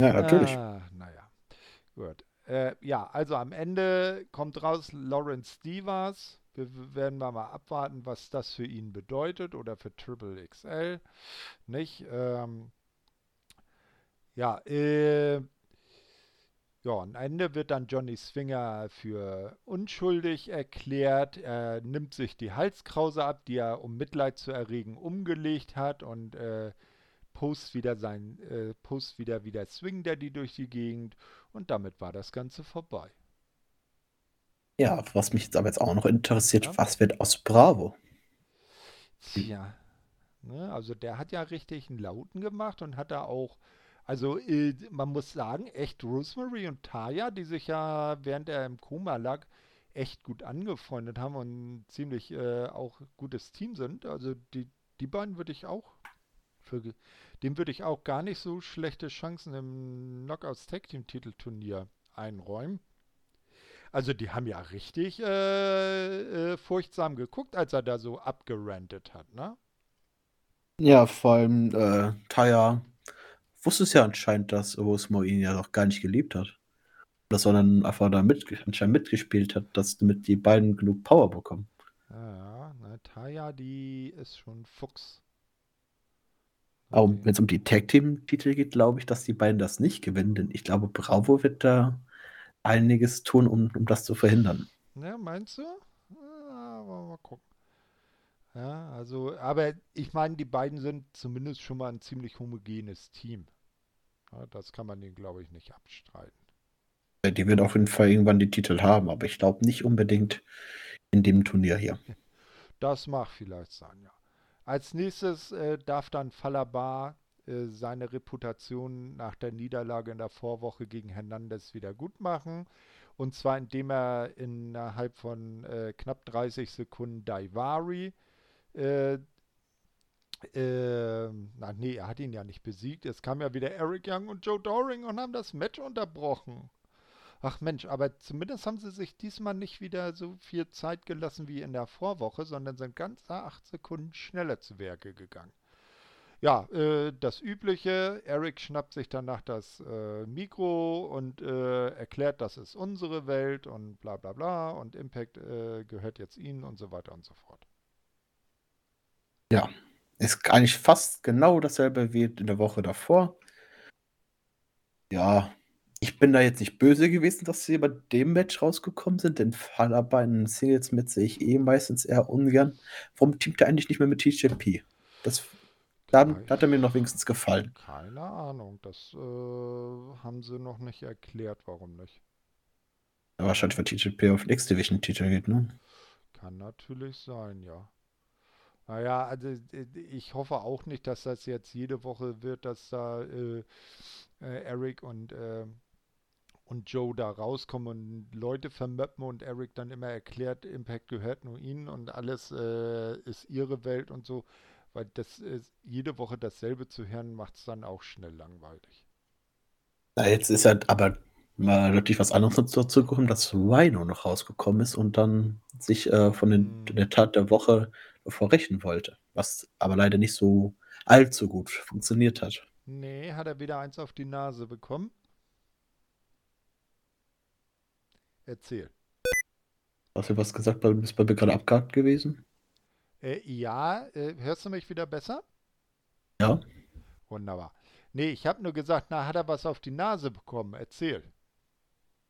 Ja, natürlich. Äh, naja, gut. Äh, ja, also am Ende kommt raus, Lawrence D war's. Wir werden mal, abwarten, was das für ihn bedeutet oder für Triple XL. Nicht? Ähm, ja, äh, ja, am Ende wird dann Johnny Swinger für unschuldig erklärt. Er nimmt sich die Halskrause ab, die er, um Mitleid zu erregen, umgelegt hat und äh, post wieder sein, äh, post wieder wieder Swing Daddy durch die Gegend und damit war das Ganze vorbei. Ja, was mich jetzt aber jetzt auch noch interessiert, Ja. was wird aus Bravo? Tja, ne, also der hat ja richtig einen Lauten gemacht und hat da auch, also äh, man muss sagen, echt Rosemary und Taya, die sich ja während er im Koma lag, echt gut angefreundet haben und ziemlich äh, auch gutes Team sind. Also die, die beiden würde ich auch für, dem würde ich auch gar nicht so schlechte Chancen im Knockouts Tag Team Titelturnier einräumen. Also die haben ja richtig äh, äh, furchtsam geguckt, als er da so abgerantet hat, ne? Ja, vor allem äh, Taya wusste es ja anscheinend, dass Osmo ihn ja noch gar nicht geliebt hat. Dass er dann einfach da mit, anscheinend mitgespielt hat, dass damit die beiden genug Power bekommen. Ja, na, Taya, die ist schon Fuchs. Aber wenn es um die Tag-Team-Titel geht, glaube ich, dass die beiden das nicht gewinnen, denn ich glaube, Bravo wird da einiges tun, um, um das zu verhindern. Ja, meinst du? Ja, mal gucken. Ja, also, aber ich meine, die beiden sind zumindest schon mal ein ziemlich homogenes Team. das kann man ihnen, glaube ich, nicht abstreiten. Die wird auf jeden Fall irgendwann die Titel haben, aber ich glaube nicht unbedingt in dem Turnier hier. Das mag vielleicht sein, ja. Als nächstes äh, darf dann Falabar äh, seine Reputation nach der Niederlage in der Vorwoche gegen Hernandez wieder gut machen. Und zwar indem er innerhalb von äh, knapp 30 Sekunden Daivari äh, äh, na nee, er hat ihn ja nicht besiegt. Es kam ja wieder Eric Young und Joe Doring und haben das Match unterbrochen. Ach Mensch, aber zumindest haben sie sich diesmal nicht wieder so viel Zeit gelassen wie in der Vorwoche, sondern sind ganz acht Sekunden schneller zu Werke gegangen. Ja, äh, das Übliche. Eric schnappt sich danach das äh, Mikro und äh, erklärt, das ist unsere Welt und bla bla bla und Impact äh, gehört jetzt ihnen und so weiter und so fort. Ja, ist eigentlich fast genau dasselbe wie in der Woche davor. Ja, ich bin da jetzt nicht böse gewesen, dass sie bei dem Match rausgekommen sind, denn Falaba in Singles mit sehe ich eh meistens eher ungern. Warum teamt er eigentlich nicht mehr mit TJP? Das, da, hat er mir noch wenigstens gefallen. Keine Ahnung, das äh, haben sie noch nicht erklärt, warum nicht. Ja, wahrscheinlich, weil TJP auf X-Division-Titel geht, ne? Kann natürlich sein, ja. Naja, also äh, ich hoffe auch nicht, dass das jetzt jede Woche wird, dass da äh, äh, Eric und äh, und Joe da rauskommen und Leute vermöppen und Eric dann immer erklärt, Impact gehört nur ihnen und alles äh, ist ihre Welt und so. Weil das ist, jede Woche dasselbe zu hören, macht es dann auch schnell langweilig. Na, jetzt ist halt aber mal natürlich was anderes dazu gekommen, dass Rhino noch rausgekommen ist und dann sich äh, von den, hm. der Tat der Woche verrechnen wollte. Was aber leider nicht so allzu gut funktioniert hat. Nee, hat er wieder eins auf die Nase bekommen. Erzähl. Hast du was gesagt? Du bist bei mir gerade abgehakt gewesen? Äh, ja, äh, hörst du mich wieder besser? Ja. Wunderbar. Nee, ich habe nur gesagt, na, hat er was auf die Nase bekommen? Erzähl.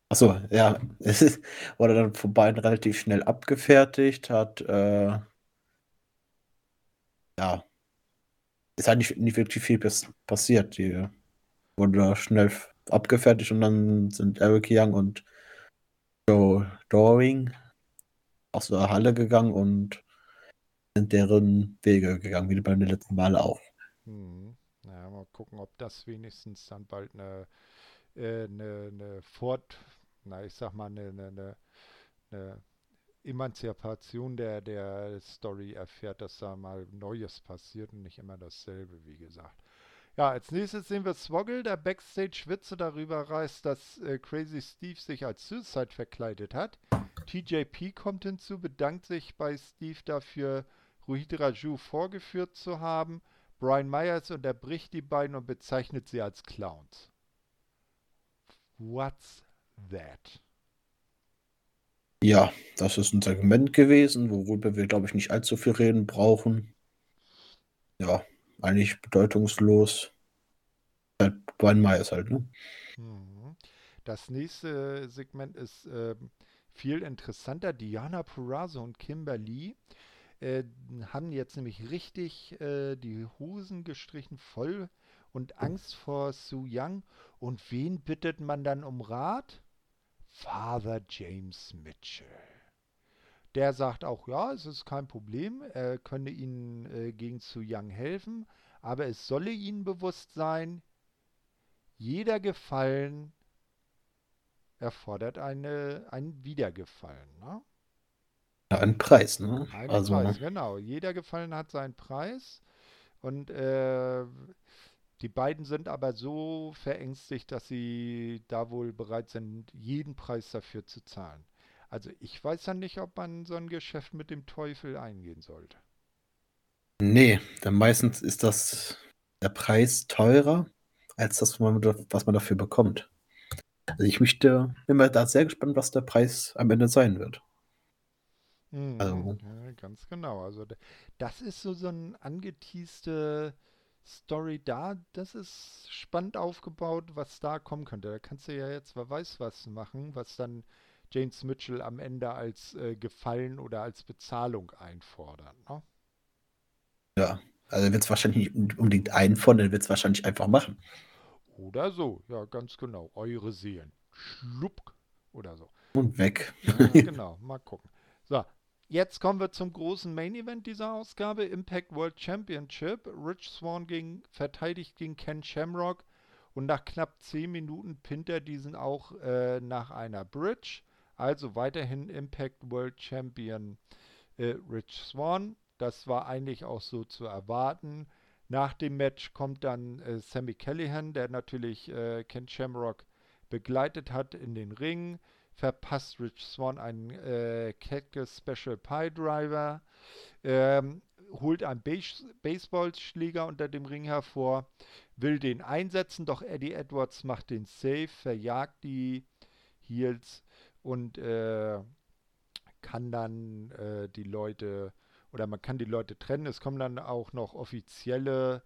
Achso, ja. Es ist, wurde dann von beiden relativ schnell abgefertigt, hat, äh, ja, ist halt nicht, nicht wirklich viel passiert. Die wurde da schnell abgefertigt und dann sind Eric Young und Joe Doring aus der Halle gegangen und sind deren Wege gegangen, wie beim letzten Mal auch. Hm. Naja, mal gucken, ob das wenigstens dann bald eine, äh, eine, eine Fort, na, ich sag mal, eine, eine, eine Emanzipation der, der Story erfährt, dass da mal Neues passiert und nicht immer dasselbe, wie gesagt. Ja, als nächstes sehen wir Swoggle, der Backstage-Witze darüber reißt, dass äh, Crazy Steve sich als Suicide verkleidet hat. TJP kommt hinzu, bedankt sich bei Steve dafür, Ruhid Raju vorgeführt zu haben. Brian Myers unterbricht die beiden und bezeichnet sie als Clowns. What's that? Ja, das ist ein Segment gewesen, worüber wir, glaube ich, nicht allzu viel reden brauchen. Ja, eigentlich bedeutungslos. Äh, Brian Myers halt, ne? Mhm. Das nächste Segment ist äh, viel interessanter. Diana Purrazzo und Kimberly äh, haben jetzt nämlich richtig äh, die Hosen gestrichen voll und Angst vor Su Young. Und wen bittet man dann um Rat? Father James Mitchell. Der sagt auch, ja, es ist kein Problem, er könne ihnen äh, gegen Su Young helfen, aber es solle ihnen bewusst sein, jeder Gefallen erfordert eine, einen Wiedergefallen. Ne? Ja, einen Preis, ne? Einen also, Preis, genau. Jeder Gefallen hat seinen Preis. Und äh, die beiden sind aber so verängstigt, dass sie da wohl bereit sind, jeden Preis dafür zu zahlen. Also ich weiß ja nicht, ob man so ein Geschäft mit dem Teufel eingehen sollte. Nee, denn meistens ist das der Preis teurer als das, was man dafür bekommt. Also ich möchte, bin mal da sehr gespannt, was der Preis am Ende sein wird. Mhm, also. ja, ganz genau. Also das ist so, so ein angeteaste Story da. Das ist spannend aufgebaut, was da kommen könnte. Da kannst du ja jetzt, wer weiß was machen, was dann James Mitchell am Ende als äh, Gefallen oder als Bezahlung einfordern. Ne? Ja, also wird es wahrscheinlich nicht unbedingt einfordern, er wird es wahrscheinlich einfach machen. Oder so, ja, ganz genau. Eure Seelen. Schlupp oder so. Und weg. Ja, genau, mal gucken. So, jetzt kommen wir zum großen Main Event dieser Ausgabe: Impact World Championship. Rich Swan gegen, verteidigt gegen Ken Shamrock und nach knapp 10 Minuten pinnt er diesen auch äh, nach einer Bridge. Also weiterhin Impact World Champion äh, Rich Swan. Das war eigentlich auch so zu erwarten. Nach dem Match kommt dann äh, Sammy Callahan, der natürlich äh, Ken Shamrock begleitet hat in den Ring. Verpasst Rich Swan einen äh, Cactus Special Pie Driver. Ähm, holt einen Base Baseballschläger unter dem Ring hervor, will den einsetzen, doch Eddie Edwards macht den Safe, verjagt die Heels und äh, kann dann äh, die Leute oder man kann die Leute trennen. Es kommen dann auch noch offizielle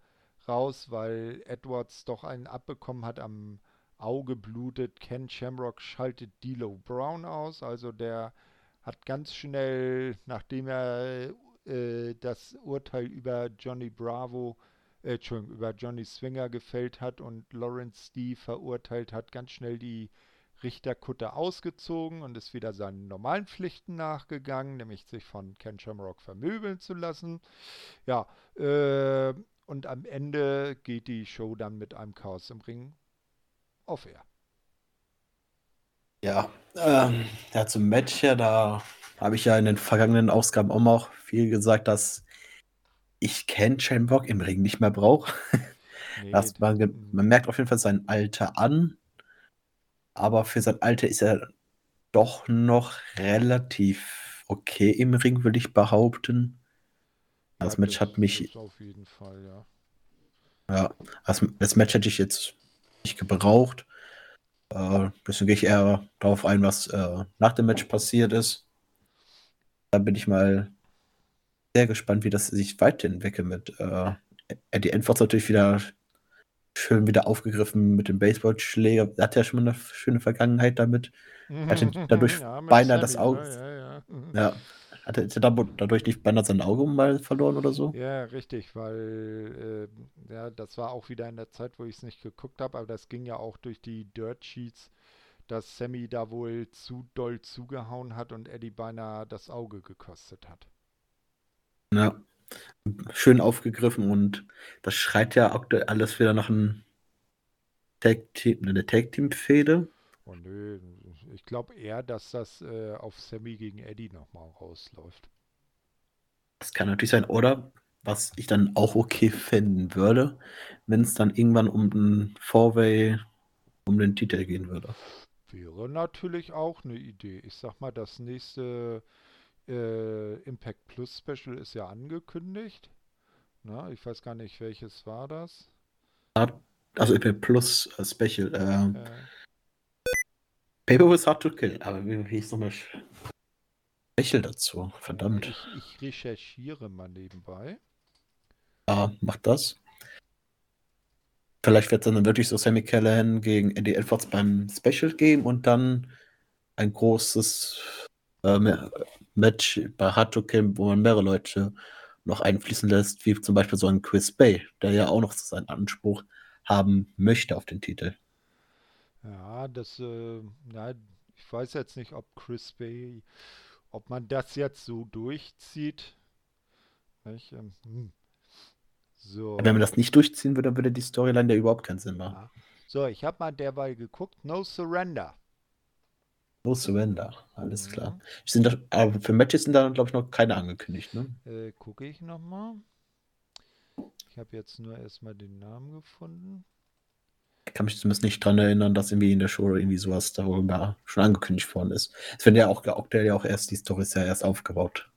raus, weil Edwards doch einen abbekommen hat am Auge blutet. Ken Shamrock schaltet D'Lo Brown aus, also der hat ganz schnell, nachdem er äh, das Urteil über Johnny Bravo, äh, Entschuldigung, über Johnny Swinger gefällt hat und Lawrence Steve verurteilt hat, ganz schnell die Richterkutte ausgezogen und ist wieder seinen normalen Pflichten nachgegangen, nämlich sich von Ken Shamrock vermöbeln zu lassen. Ja, äh, und am Ende geht die Show dann mit einem Chaos im Ring auf Air. Ja, ähm, ja, zum Match her, da habe ich ja in den vergangenen Ausgaben auch noch viel gesagt, dass ich Ken Shamrock im Ring nicht mehr brauche. Nee, man, man merkt auf jeden Fall sein Alter an aber für sein Alter ist er doch noch relativ okay im Ring, würde ich behaupten. Das ja, Match hat mich. auf jeden Fall, ja. Ja, das, das Match hätte ich jetzt nicht gebraucht. Äh, deswegen gehe ich eher darauf ein, was äh, nach dem Match passiert ist. Da bin ich mal sehr gespannt, wie das sich weiterentwickelt mit äh, Eddie Edwards natürlich wieder schön wieder aufgegriffen mit dem Baseballschläger. Er hat ja schon mal eine schöne Vergangenheit damit. Er hatte dadurch ja, beinahe das Auge. Ne? Ja, ja. Mhm. ja. Hatte er dadurch nicht beinahe sein Auge mal verloren oder so? Ja, richtig, weil äh, ja, das war auch wieder in der Zeit, wo ich es nicht geguckt habe, aber das ging ja auch durch die Dirt Sheets, dass Sammy da wohl zu doll zugehauen hat und Eddie beinahe das Auge gekostet hat. Ja schön aufgegriffen und das schreit ja aktuell alles wieder nach einem Tag Team, eine Tag Team Fehde. Oh nö, ich glaube eher, dass das äh, auf Sammy gegen Eddie nochmal rausläuft. Das kann natürlich sein, oder was ich dann auch okay finden würde, wenn es dann irgendwann um den Four-Way, um den Titel gehen würde. Wäre natürlich auch eine Idee. Ich sag mal, das nächste äh, Impact Plus Special ist ja angekündigt. Na, ich weiß gar nicht, welches war das. Also Impact Plus äh, Special. Äh, äh. Paper was hard to kill, aber wie hieß nochmal Special dazu? Verdammt. Ich, ich recherchiere mal nebenbei. Ah, macht das. Vielleicht wird es dann wirklich so Sammy Callahan gegen Eddie Edwards beim Special geben und dann ein großes äh, Match bei Hard Camp, wo man mehrere Leute noch einfließen lässt, wie zum Beispiel so ein Chris Bay, der ja auch noch seinen Anspruch haben möchte auf den Titel. Ja, das, äh, ja, ich weiß jetzt nicht, ob Chris Bay, ob man das jetzt so durchzieht. Ich, ähm, hm. So. Wenn man das nicht durchziehen würde, dann würde die Storyline ja überhaupt keinen Sinn machen. Ja. So, ich habe mal derweil geguckt. No Surrender. No Surrender, alles mhm. klar. Sind da, aber für Matches sind da, glaube ich, noch keine angekündigt, ne? Äh, gucke ich nochmal. Ich habe jetzt nur erstmal den Namen gefunden. Ich kann mich zumindest nicht dran erinnern, dass irgendwie in der Show irgendwie sowas darüber schon angekündigt worden ist. Es wird ja auch, der ja auch erst, die Story ist ja erst aufgebaut.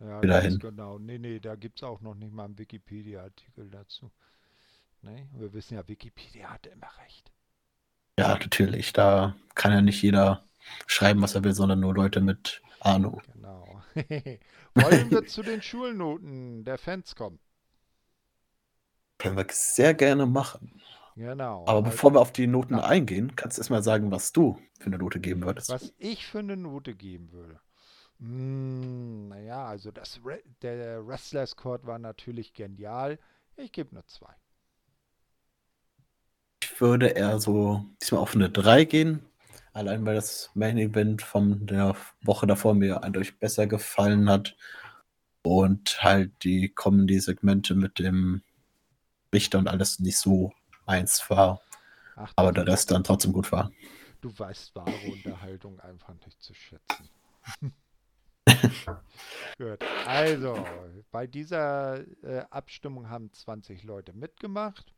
Ja, Wieder hin. genau. Nee, nee, da gibt es auch noch nicht mal einen Wikipedia-Artikel dazu. Nee, wir wissen ja, Wikipedia hat immer recht. Ja, natürlich. Da kann ja nicht jeder schreiben, was er will, sondern nur Leute mit Ahnung. Genau. Wollen wir zu den Schulnoten der Fans kommen? Können wir sehr gerne machen. Genau. Aber also, bevor wir auf die Noten ja. eingehen, kannst du erstmal sagen, was du für eine Note geben würdest. Was ich für eine Note geben würde. Hm, naja, also das Re der Wrestlers Court war natürlich genial. Ich gebe nur zwei. ich würde eher so diesmal auf eine 3 gehen. Allein weil das Main Event von der Woche davor mir eindeutig besser gefallen hat. Und halt die Comedy-Segmente mit dem Richter und alles nicht so eins war. Ach, aber der Rest dann trotzdem gut war. Du weißt wahre Unterhaltung einfach nicht zu schätzen. Gut. Also, bei dieser äh, Abstimmung haben 20 Leute mitgemacht.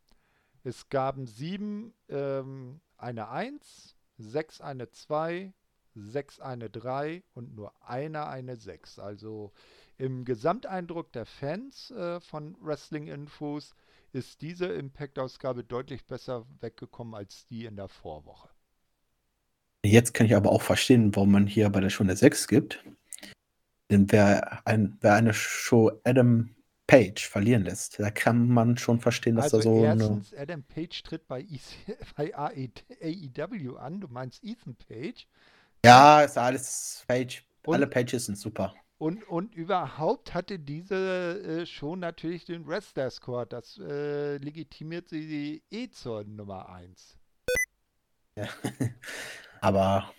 Es gaben sieben ähm, eine 1, sechs eine 2, sechs eine 3 und nur einer eine 6. Also im Gesamteindruck der Fans äh, von Wrestling Infos ist diese Impact-Ausgabe deutlich besser weggekommen als die in der Vorwoche. Jetzt kann ich aber auch verstehen, warum man hier bei der Show eine 6 gibt. Denn wer, ein, wer eine Show Adam Page verlieren lässt, da kann man schon verstehen, dass also da so erstens, eine... Adam Page tritt bei, EC, bei AEW an, du meinst Ethan Page. Ja, ist alles Page. Und, Alle Pages sind super. Und, und überhaupt hatte diese äh, schon natürlich den Wrestler Score. Das äh, legitimiert sie eh zur Nummer 1. Ja. Aber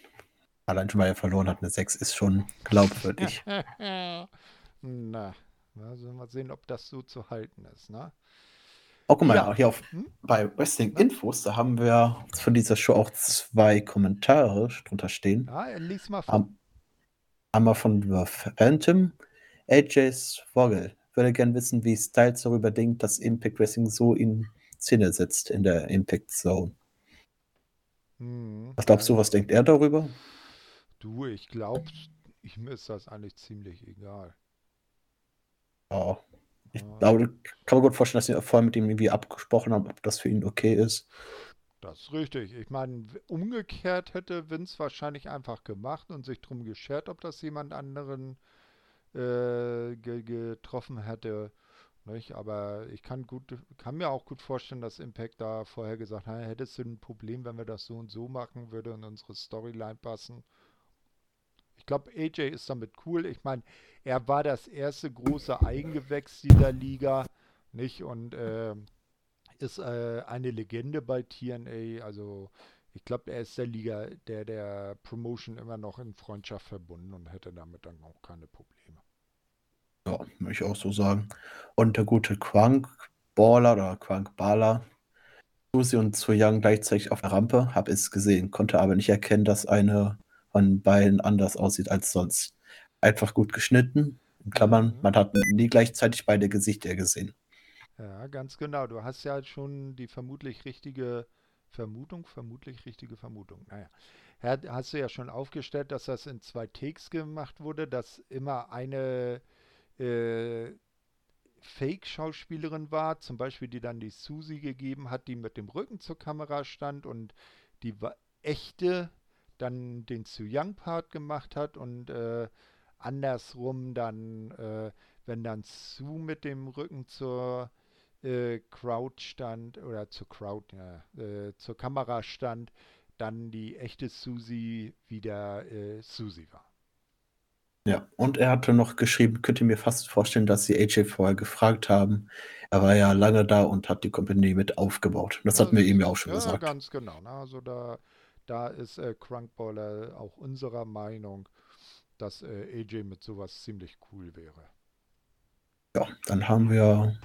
allein schon mal er verloren hat, eine 6 ist schon glaubwürdig. Na, also mal sehen, ob das so zu halten ist, ne? Oh, guck mal, ja. hier auf, hm? bei Wrestling Infos, da haben wir von dieser Show auch zwei Kommentare drunter stehen. Ja, lies mal vor. Um, einmal von The Phantom. AJ's Vogel würde gern wissen, wie Styles darüber denkt, dass Impact Wrestling so in Szene setzt in der Impact Zone. Hm, was glaubst du, was denkt er darüber? Du, ich glaube, ich, mir ist das eigentlich ziemlich egal. Ja, ich glaube, kann man gut vorstellen, dass sie vorher mit ihm irgendwie abgesprochen haben, ob das für ihn okay ist. Das ist richtig. Ich meine, umgekehrt hätte Vince wahrscheinlich einfach gemacht und sich drum geschert, ob das jemand anderen äh, ge getroffen hätte. Nicht? Aber ich kann, gut, kann mir auch gut vorstellen, dass Impact da vorher gesagt hat, hättest du ein Problem, wenn wir das so und so machen, würde in unsere Storyline passen. Ich glaube, AJ ist damit cool. Ich meine, er war das erste große Eigengewächs dieser Liga, nicht? Und äh, ist äh, eine Legende bei TNA. Also ich glaube, er ist der Liga, der der Promotion immer noch in Freundschaft verbunden und hätte damit dann auch keine Probleme. Ja, würde ich auch so sagen. Und der gute Quank Baller oder Quank Baller, Susi und Zu Young gleichzeitig auf der Rampe, habe es gesehen, konnte aber nicht erkennen, dass eine von beiden anders aussieht als sonst. Einfach gut geschnitten, in Klammern, mhm. man hat nie gleichzeitig beide Gesichter gesehen. Ja, ganz genau. Du hast ja schon die vermutlich richtige Vermutung, vermutlich richtige Vermutung. Naja, hast du ja schon aufgestellt, dass das in zwei Takes gemacht wurde, dass immer eine äh, Fake-Schauspielerin war, zum Beispiel die dann die Susi gegeben hat, die mit dem Rücken zur Kamera stand und die echte dann den Su Young Part gemacht hat und äh, andersrum dann, äh, wenn dann Su mit dem Rücken zur äh, Crowd stand oder zur Crowd, ja, äh, zur Kamera stand, dann die echte Susi wieder äh, Susi war. Ja, und er hatte noch geschrieben, könnt ihr mir fast vorstellen, dass sie AJ vorher gefragt haben. Er war ja lange da und hat die Company mit aufgebaut. Das hatten wir ihm ja auch schon ja, gesagt. Ja, ganz genau. Ne? Also da, da ist äh, Crunkballer auch unserer Meinung, dass äh, AJ mit sowas ziemlich cool wäre. Ja, dann haben wir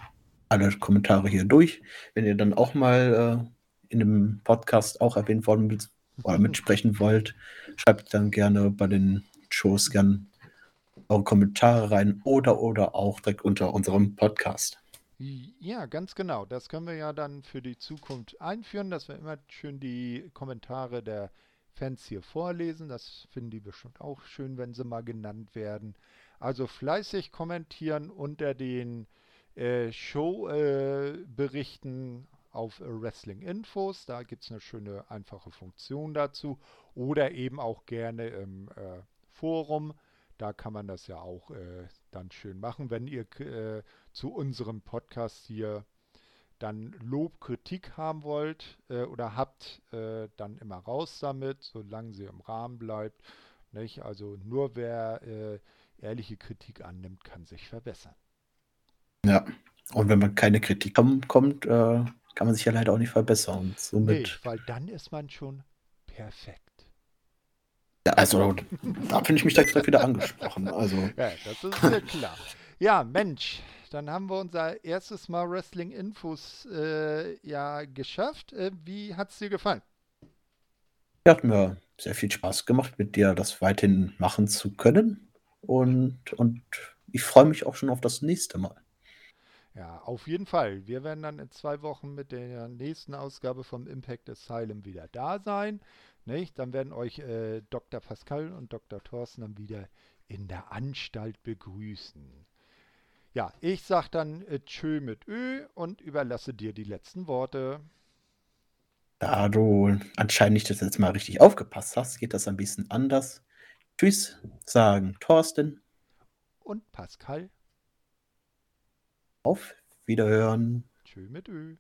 alle Kommentare hier durch. Wenn ihr dann auch mal äh, in dem Podcast auch erwähnt worden oder mitsprechen wollt, schreibt dann gerne bei den Shows gern eure Kommentare rein oder oder auch direkt unter unserem Podcast. Ja, ganz genau. Das können wir ja dann für die Zukunft einführen, dass wir immer schön die Kommentare der Fans hier vorlesen. Das finden die bestimmt auch schön, wenn sie mal genannt werden. Also fleißig kommentieren unter den äh, Show-Berichten äh, auf Wrestling Infos. Da gibt es eine schöne, einfache Funktion dazu. Oder eben auch gerne im äh, Forum. Da kann man das ja auch äh, dann schön machen. Wenn ihr äh, zu unserem Podcast hier dann Lob, Kritik haben wollt äh, oder habt, äh, dann immer raus damit, solange sie im Rahmen bleibt. Nicht? Also nur wer äh, ehrliche Kritik annimmt, kann sich verbessern. Ja, und wenn man keine Kritik kommt, äh, kann man sich ja leider auch nicht verbessern. Und Nee, somit, weil dann ist man schon perfekt. ja, also da finde ich mich direkt wieder angesprochen. Also, Ja, das ist mir klar. Ja, Mensch, dann haben wir unser erstes Mal Wrestling-Infos äh, ja geschafft. Äh, wie hat's dir gefallen? hat mir sehr viel Spaß gemacht, mit dir das weiterhin machen zu können. Und, und ich freue mich auch schon auf das nächste Mal. Ja, auf jeden Fall. Wir werden dann in zwei Wochen mit der nächsten Ausgabe vom Impact Asylum wieder da sein. Nicht? Dann werden euch äh, Dr. Pascal und Dr. Thorsten dann wieder in der Anstalt begrüßen. Ja, ich sag dann äh, Tschö mit Ö und überlasse dir die letzten Worte. Da du anscheinend nicht das letzte Mal richtig aufgepasst hast, geht das ein bisschen anders. Tschüss, sagen Thorsten. Und Pascal, Auf Wiederhören. Tschö mit Ö.